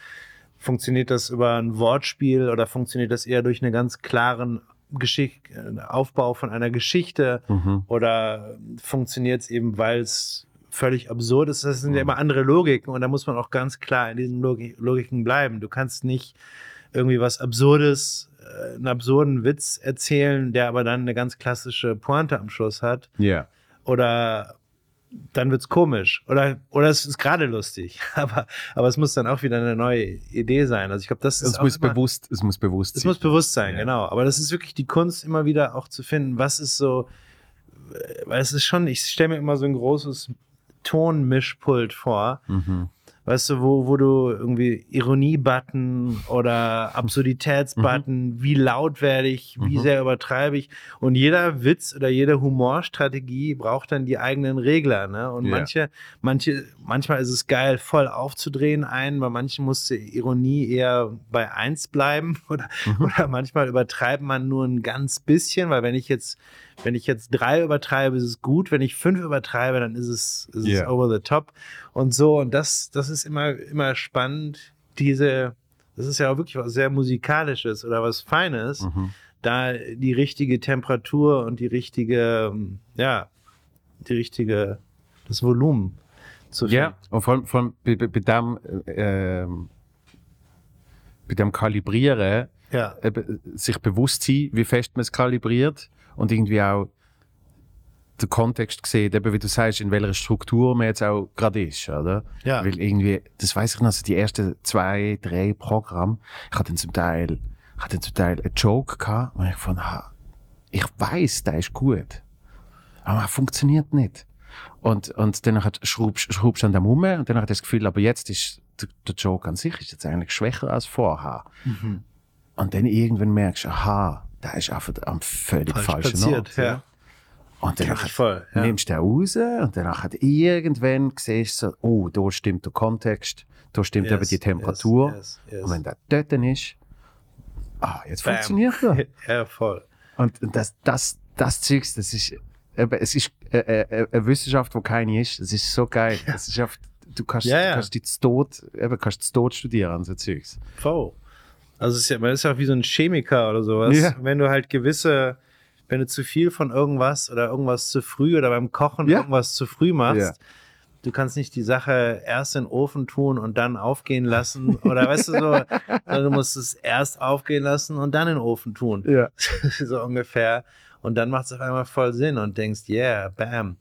Funktioniert das über ein Wortspiel oder funktioniert das eher durch einen ganz klaren Geschick äh, Aufbau von einer Geschichte Mhm. oder funktioniert es eben, weil es völlig absurd ist? Das sind ja immer andere Logiken und da muss man auch ganz klar in diesen Logi Logiken bleiben. Du kannst nicht irgendwie was Absurdes, äh, einen absurden Witz erzählen, der aber dann eine ganz klassische Pointe am Schluss hat. Ja. Oder dann wird's komisch. Oder, oder es ist gerade lustig. Aber, aber es muss dann auch wieder eine neue Idee sein. Also ich glaube, das ist Es muss immer, bewusst, es muss bewusst es sein. muss bewusst sein, Ja. genau. Aber das ist wirklich die Kunst, immer wieder auch zu finden, was ist so, äh, weil es ist schon, ich stelle mir immer so ein großes Tonmischpult vor, Mhm. Weißt du, wo, wo du irgendwie Ironie-Button oder Absurditäts-Button, wie laut werde ich, wie Mhm. sehr übertreibe ich. Und jeder Witz oder jede Humorstrategie braucht dann die eigenen Regler, ne? Und Ja. manche, manche, manchmal ist es geil, voll aufzudrehen ein, bei manchen muss die Ironie eher bei eins bleiben oder, Mhm. oder manchmal übertreibt man nur ein ganz bisschen, weil wenn ich jetzt, wenn ich jetzt drei übertreibe, ist es gut, wenn ich fünf übertreibe, dann ist es, ist Ja. es over the top und so und das, das ist immer, immer spannend, diese, das ist ja auch wirklich was sehr Musikalisches oder was Feines, Mhm. da die richtige Temperatur und die richtige, ähm, ja, die richtige, das Volumen zu finden. Ja, und vor allem, vor allem bei, bei, dem, äh, bei dem Kalibrieren, Ja. sich bewusst sein, wie fest man es kalibriert und irgendwie auch den Kontext sehen, eben wie du sagst, in welcher Struktur man jetzt auch gerade ist, oder? Ja. Weil irgendwie, das weiß ich noch, also die ersten zwei, drei Programme, ich hatte dann zum Teil, ich hatte dann zum Teil einen Joke gehabt, und ich fand, ah, ich weiß, der ist gut, aber er funktioniert nicht. Und, und dann schraubst, schraubst du an dem rum und dann hat das Gefühl, aber jetzt ist der, der Joke an sich ist jetzt eigentlich schwächer als vorher. Mhm. Und dann irgendwann merkst du, aha, da ist einfach am völlig Falsch falschen Ort. ja. Und dann voll, ja. nimmst du den raus und dann irgendwann siehst du so, oh, da stimmt der Kontext, da stimmt eben Yes, die Temperatur. yes, yes. Und wenn der dort ist, ah, jetzt Bam. funktioniert er. Ja, voll. Und das, das, das Zeugs, das ist, eben, es ist äh, äh, eine Wissenschaft, wo keine ist. Das ist so geil. Das ist oft, du kannst, Ja, ja. du kannst die zu Tod, eben, kannst zu Tod studieren, so Zeugs. Voll. Also es ist ja, man ist ja auch wie so ein Chemiker oder sowas. Ja. Wenn du halt gewisse, wenn du zu viel von irgendwas oder irgendwas zu früh oder beim Kochen Ja. irgendwas zu früh machst, Ja. du kannst nicht die Sache erst in den Ofen tun und dann aufgehen lassen. Oder weißt du so, du musst es erst aufgehen lassen und dann in den Ofen tun. Ja. so ungefähr. Und dann macht es auf einmal voll Sinn und denkst, yeah, bam.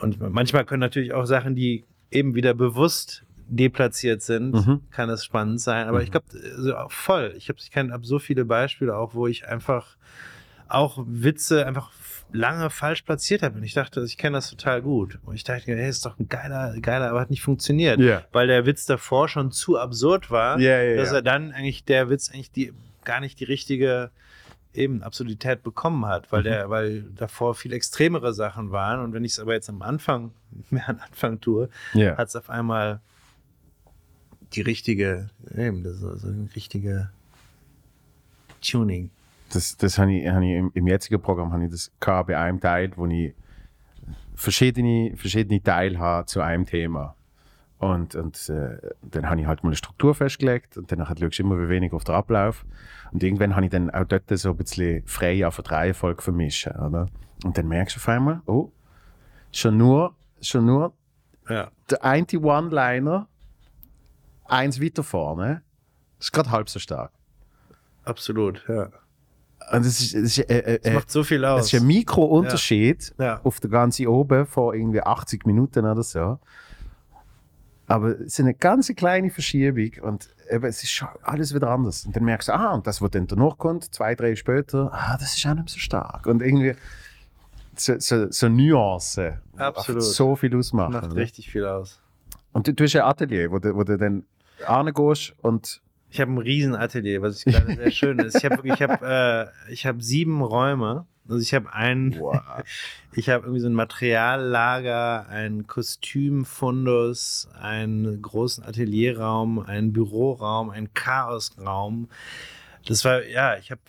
Und manchmal können natürlich auch Sachen, die eben wieder bewusst deplatziert sind, Mhm. kann es spannend sein. Aber ich glaube, also voll. Ich habe ich hab so viele Beispiele auch, wo ich einfach auch Witze einfach lange falsch platziert habe. Und ich dachte, ich kenne das total gut. Und ich dachte, hey, ist doch ein geiler, geiler, aber hat nicht funktioniert. Ja. Weil der Witz davor schon zu absurd war, Ja, ja, dass er dann eigentlich der Witz eigentlich die gar nicht die richtige eben Absurdität bekommen hat, Mhm. weil der, weil davor viel extremere Sachen waren. Und wenn ich es aber jetzt am Anfang, mehr am Anfang tue, hat es auf einmal die richtige, eben, das ist so eine richtige Tuning. Das, das habe ich, hab ich im, im jetzigen Programm habe ich das gehabt bei einem Teil, wo ich verschiedene, verschiedene Teile habe zu einem Thema. Und, und äh, dann habe ich halt mal eine Struktur festgelegt und dann schaust du immer wie wenig auf den Ablauf. Und irgendwann habe ich dann auch dort so ein bisschen frei auf eine Reihenfolge vermischen. Oder? Und dann merkst du auf einmal, oh, schon nur, schon nur Ja. der eine One-Liner, eins weiter vorne, ist gerade halb so stark. Absolut, ja. Und das ist, das ist, äh, äh, äh, macht so viel aus. es ist ein Mikrounterschied Ja. auf der ganzen oben vor irgendwie 80 Minuten oder so. Aber es ist eine ganz kleine Verschiebung und eben, es ist schon alles wieder anders. Und dann merkst du, ah, und das, was dann danach kommt, zwei, drei später, ah, das ist auch nicht so stark. Und irgendwie so, so, so Nuancen, die Absolut. so viel ausmachen. macht richtig viel aus. Und du, du hast ein Atelier, wo du, wo du dann hingehst und Ich habe ein Riesenatelier, was ich gerade sehr schön ist. Ich habe wirklich, ich habe, äh, ich habe sieben Räume. Also ich habe einen, ich habe irgendwie so ein Materiallager, einen Kostümfundus, einen großen Atelierraum, einen Büroraum, einen Chaosraum. Das war, ja, ich habe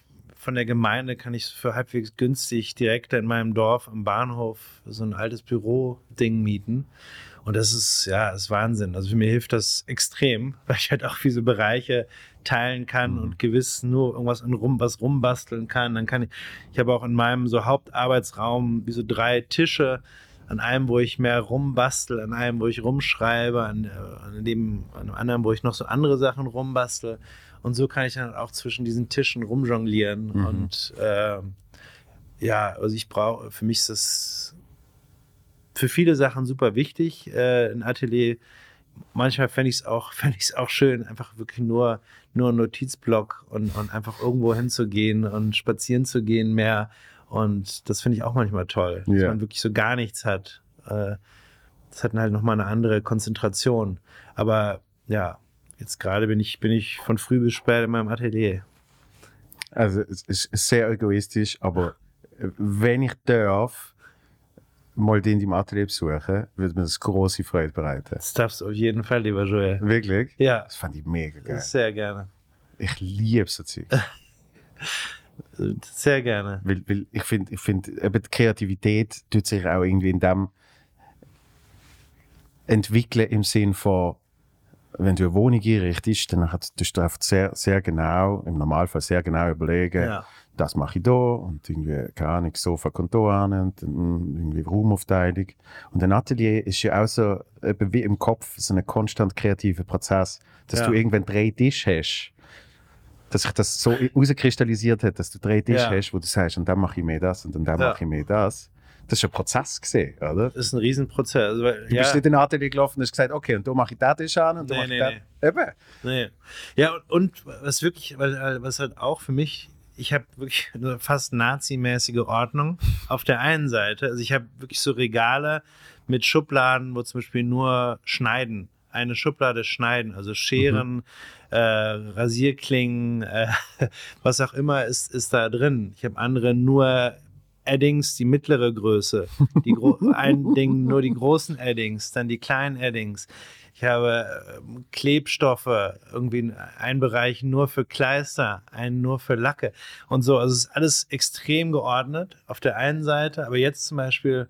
von der Gemeinde kann ich für halbwegs günstig direkt in meinem Dorf am Bahnhof so ein altes Büroding mieten. Und das ist, ja, ist Wahnsinn. Also für mir hilft das extrem, weil ich halt auch diese Bereiche teilen kann und gewiss nur irgendwas in rum, was rumbasteln kann. Dann kann ich, ich habe auch in meinem so Hauptarbeitsraum wie so drei Tische, an einem, wo ich mehr rumbastel, an einem, wo ich rumschreibe, an, äh, an dem, an einem anderen, wo ich noch so andere Sachen rumbastel. Und so kann ich dann auch zwischen diesen Tischen rumjonglieren. Mhm. Und ähm, ja, also ich brauche, für mich ist das für viele Sachen super wichtig, äh, ein Atelier. Manchmal fände ich es auch, fänd ich's auch schön, einfach wirklich nur, nur ein Notizblock und, und einfach irgendwo hinzugehen und spazieren zu gehen mehr. Und das finde ich auch manchmal toll, dass Ja. man wirklich so gar nichts hat. Äh, das hat halt nochmal eine andere Konzentration. Aber ja, jetzt gerade bin ich, bin ich von früh bis spät in meinem Atelier. Also es ist sehr egoistisch, aber äh, wenn ich darf, mal den im Atelier besuchen, würde mir das große Freude bereiten. Das darfst du auf jeden Fall, lieber Joel. Wirklich? Ja, Das fand ich mega geil. sehr gerne. Ich liebe so Zeug. Sehr gerne. weil, weil ich finde, ich find, eben die Kreativität tut sich auch irgendwie in dem entwickeln im Sinn von, wenn du eine Wohnung einrichtest, dann tust du einfach sehr, sehr genau, im Normalfall sehr genau überlegen, Ja. das mache ich da und irgendwie, keine Ahnung, Sofa kommt da an und irgendwie Raumaufteilung. Und ein Atelier ist ja auch so, wie im Kopf, so ein konstant kreativer Prozess, dass Ja. du irgendwann drei Tische hast, dass sich das so rauskristallisiert hat, dass du drei Tische Ja. hast, wo du sagst, und dann mache ich mehr das und dann Ja. mache ich mehr das. Das ist ein Prozess gesehen, oder? Das ist ein Riesenprozess. Also, weil- Du ja, bist nicht in ein Atelier gelaufen und hast gesagt, okay, und da mache ich den Tisch an und da Nee, mache ich nee, den. Eben. Nee. Ja, und, und was wirklich, weil, was halt auch für mich, ich habe wirklich eine fast nazimäßige Ordnung auf der einen Seite. Also ich habe wirklich so Regale mit Schubladen, wo zum Beispiel nur Schneiden, eine Schublade Schneiden, also Scheren, äh, Rasierklingen, äh, was auch immer ist, ist da drin. Ich habe andere nur Eddings, die mittlere Größe, die ein Ding nur die großen Eddings, dann die kleinen Eddings. Ich habe ähm, Klebstoffe, irgendwie ein Bereich nur für Kleister, einen nur für Lacke und so. Also es ist alles extrem geordnet auf der einen Seite, aber jetzt zum Beispiel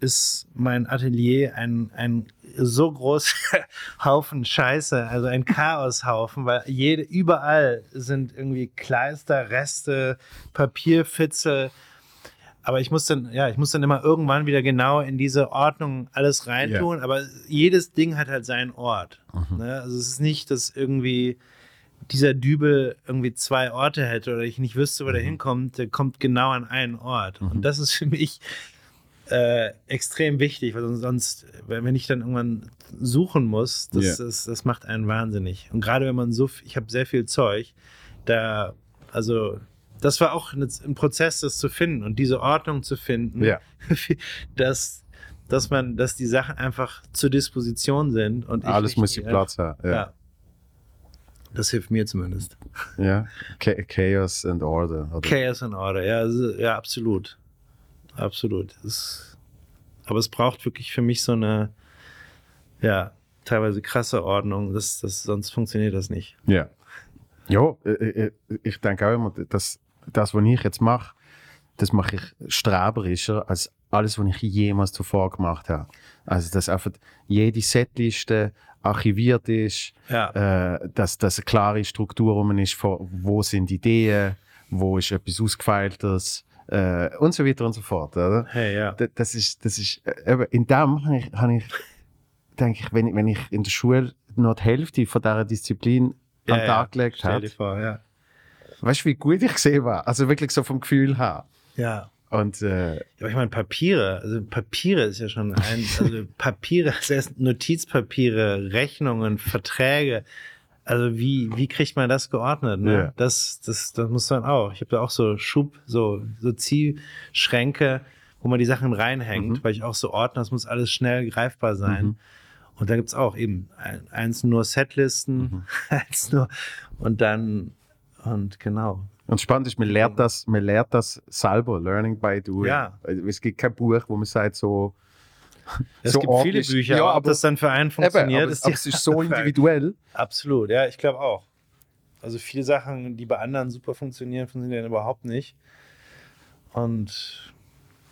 ist mein Atelier ein, ein so großer Haufen Scheiße, also ein Chaoshaufen, weil jede, überall sind irgendwie Kleister, Reste, Papierfitzel, aber ich muss dann, ja, ich muss dann immer irgendwann wieder genau in diese Ordnung alles reintun. Aber jedes Ding hat halt seinen Ort. Ne? Also es ist nicht, dass irgendwie dieser Dübel irgendwie zwei Orte hätte oder ich nicht wüsste, wo der hinkommt. Der kommt genau an einen Ort. Und das ist für mich äh, extrem wichtig, weil sonst, wenn ich dann irgendwann suchen muss, das, Ja. das, das macht einen wahnsinnig. Und gerade wenn man so, ich habe sehr viel Zeug, da, also das war auch ein Prozess, das zu finden und diese Ordnung zu finden, Ja. dass, dass man, dass die Sachen einfach zur Disposition sind und ich Alles muss die im Platz haben. Ja. Ja. Das hilft mir zumindest. ja. Cha- Chaos and Order. Oder? Chaos and Order, ja, also, ja, absolut. Absolut. Es, aber es braucht wirklich für mich so eine, ja, teilweise krasse Ordnung. Das, das, sonst funktioniert das nicht. Ja. Ja, äh, äh, ich denke auch immer, dass das, was ich jetzt mache, das mache ich streberischer als alles, was ich jemals zuvor gemacht habe. Also, dass einfach jede Setliste archiviert ist, Ja. äh, dass, dass eine klare Struktur rum ist, von wo sind Ideen, wo ist etwas Ausgefeiltes äh, und so weiter und so fort. Oder? Hey, ja. D- das ist, das ist, äh, in dem habe ich, hab ich, denke ich, wenn, ich, wenn ich in der Schule noch die Hälfte von dieser Disziplin ja, Tag gelegt habe, ja. Weißt du, wie gut ich gesehen war? Also wirklich so vom Gefühl her. Ja. Und äh, Aber ich meine, Papiere, also Papiere ist ja schon ein, also Papiere, das heißt Notizpapiere, Rechnungen, Verträge. Also wie, wie kriegt man das geordnet? Ne? Ja. Das, das, das muss man auch. Ich habe da auch so Schub, so, so Ziehschränke, wo man die Sachen reinhängt, weil ich auch so ordne, das muss alles schnell greifbar sein. Und da gibt's auch eben ein, eins nur Setlisten, eins nur und dann und genau. Und spannend ist, man lernt das, man lernt das selber, learning by doing. Ja. Also Es gibt kein Buch, wo man sagt, so. Es so gibt viele ordentlich- Bücher, Ja, aber ob das dann für einen Eben, funktioniert, aber, ist es ist so individuell. Absolut, ja, ich glaube auch. Also viele Sachen, die bei anderen super funktionieren, funktionieren überhaupt nicht. Und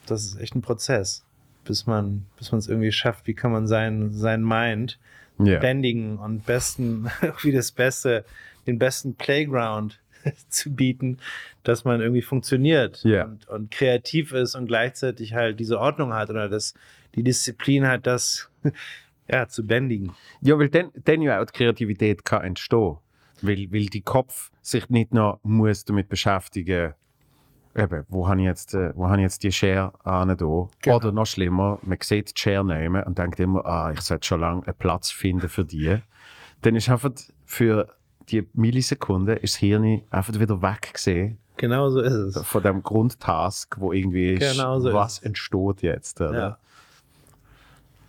das ist echt ein Prozess, bis man bis man es irgendwie schafft. Wie kann man sein sein Mind Ja. bändigen und besten wie das Beste, den besten Playground zu bieten, dass man irgendwie funktioniert Ja. und, und kreativ ist und gleichzeitig halt diese Ordnung hat oder das die Disziplin hat, das ja zu bändigen. Ja, weil dann, dann ja auch die Kreativität kann entstehen. Weil, weil die Kopf sich nicht noch muss damit beschäftigen eben, wo habe ich jetzt, äh, wo habe ich jetzt die Share an? Genau. Oder noch schlimmer, man sieht die Share nehmen und denkt immer, ah, ich sollte schon lange einen Platz finden für die. Dann ist einfach für die Millisekunde ist das Hirn einfach wieder weg gesehen Genau so ist es. von dem Grundtask, wo irgendwie ist, Genau so ist was es. entsteht jetzt. Oder? Ja.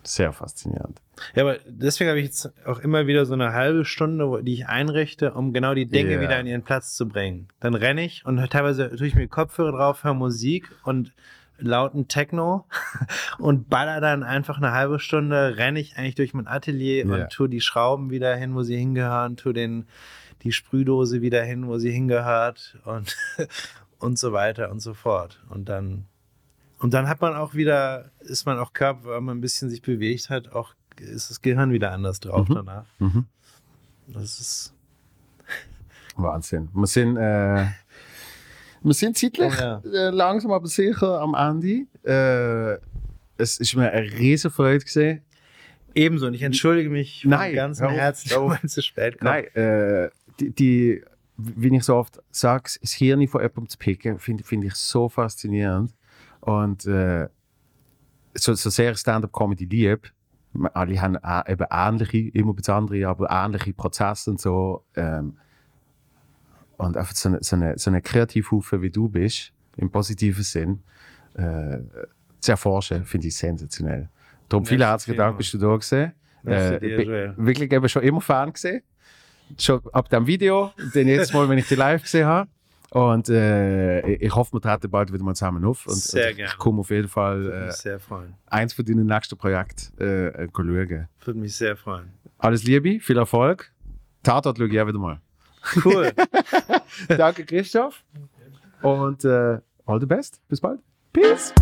Sehr faszinierend. Ja, aber deswegen habe ich jetzt auch immer wieder so eine halbe Stunde, die ich einrichte, um genau die Dinge Ja. wieder an ihren Platz zu bringen. Dann renne ich und teilweise tue ich mir Kopfhörer drauf, höre Musik und lauten Techno und baller dann einfach eine halbe Stunde, renne ich eigentlich durch mein Atelier Ja. und tue die Schrauben wieder hin, wo sie hingehören, tue den, die Sprühdose wieder hin, wo sie hingehört und, und so weiter und so fort. Und dann und dann hat man auch wieder, ist man auch Körper, weil man ein bisschen sich bewegt hat, auch ist das Gehirn wieder anders drauf Mhm. danach. Mhm. Das ist Wahnsinn. Wir sind, äh, wir sind zeitlich Oh ja. äh, langsam aber sicher am Ende. Äh, es ist mir eine riesen Freude gesehen. ebenso. Und ich entschuldige mich von Nein, ganzem Herzen, wenn es zu spät kommt. Nein, äh, die, die, wie ich so oft sage, das Hirn von jemandem zu picken, finde finde ich so faszinierend. Und äh, so, so sehr Stand-up-Comedy liebe, alle haben äh, eben ähnliche, immer bisschen andere, aber ähnliche Prozesse und so. Ähm, und einfach so eine, so eine, so eine Kreativhufe wie du bist, im positiven Sinn, äh, zu erforschen, finde ich sensationell. Darum vielen herzlichen Dank, bist du da gewesen. Äh, dir, wirklich eben schon immer Fan gesehen. Schon ab dem Video, den jedes Mal, wenn ich die live gesehen habe. Und äh, ich- hoffe, wir treten bald wieder mal zusammen auf. Und, Sehr gerne. ich komme auf jeden Fall äh, eins von deinen nächsten Projekten äh, schauen. Würde mich sehr freuen. Alles Liebe, viel Erfolg. Tatort schaue ich auch wieder mal. Cool. Danke, Christoph. Und äh, all the best. Bis bald. Peace.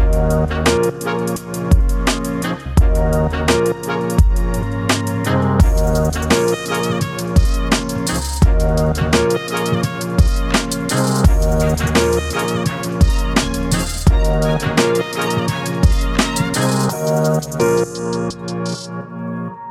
Thank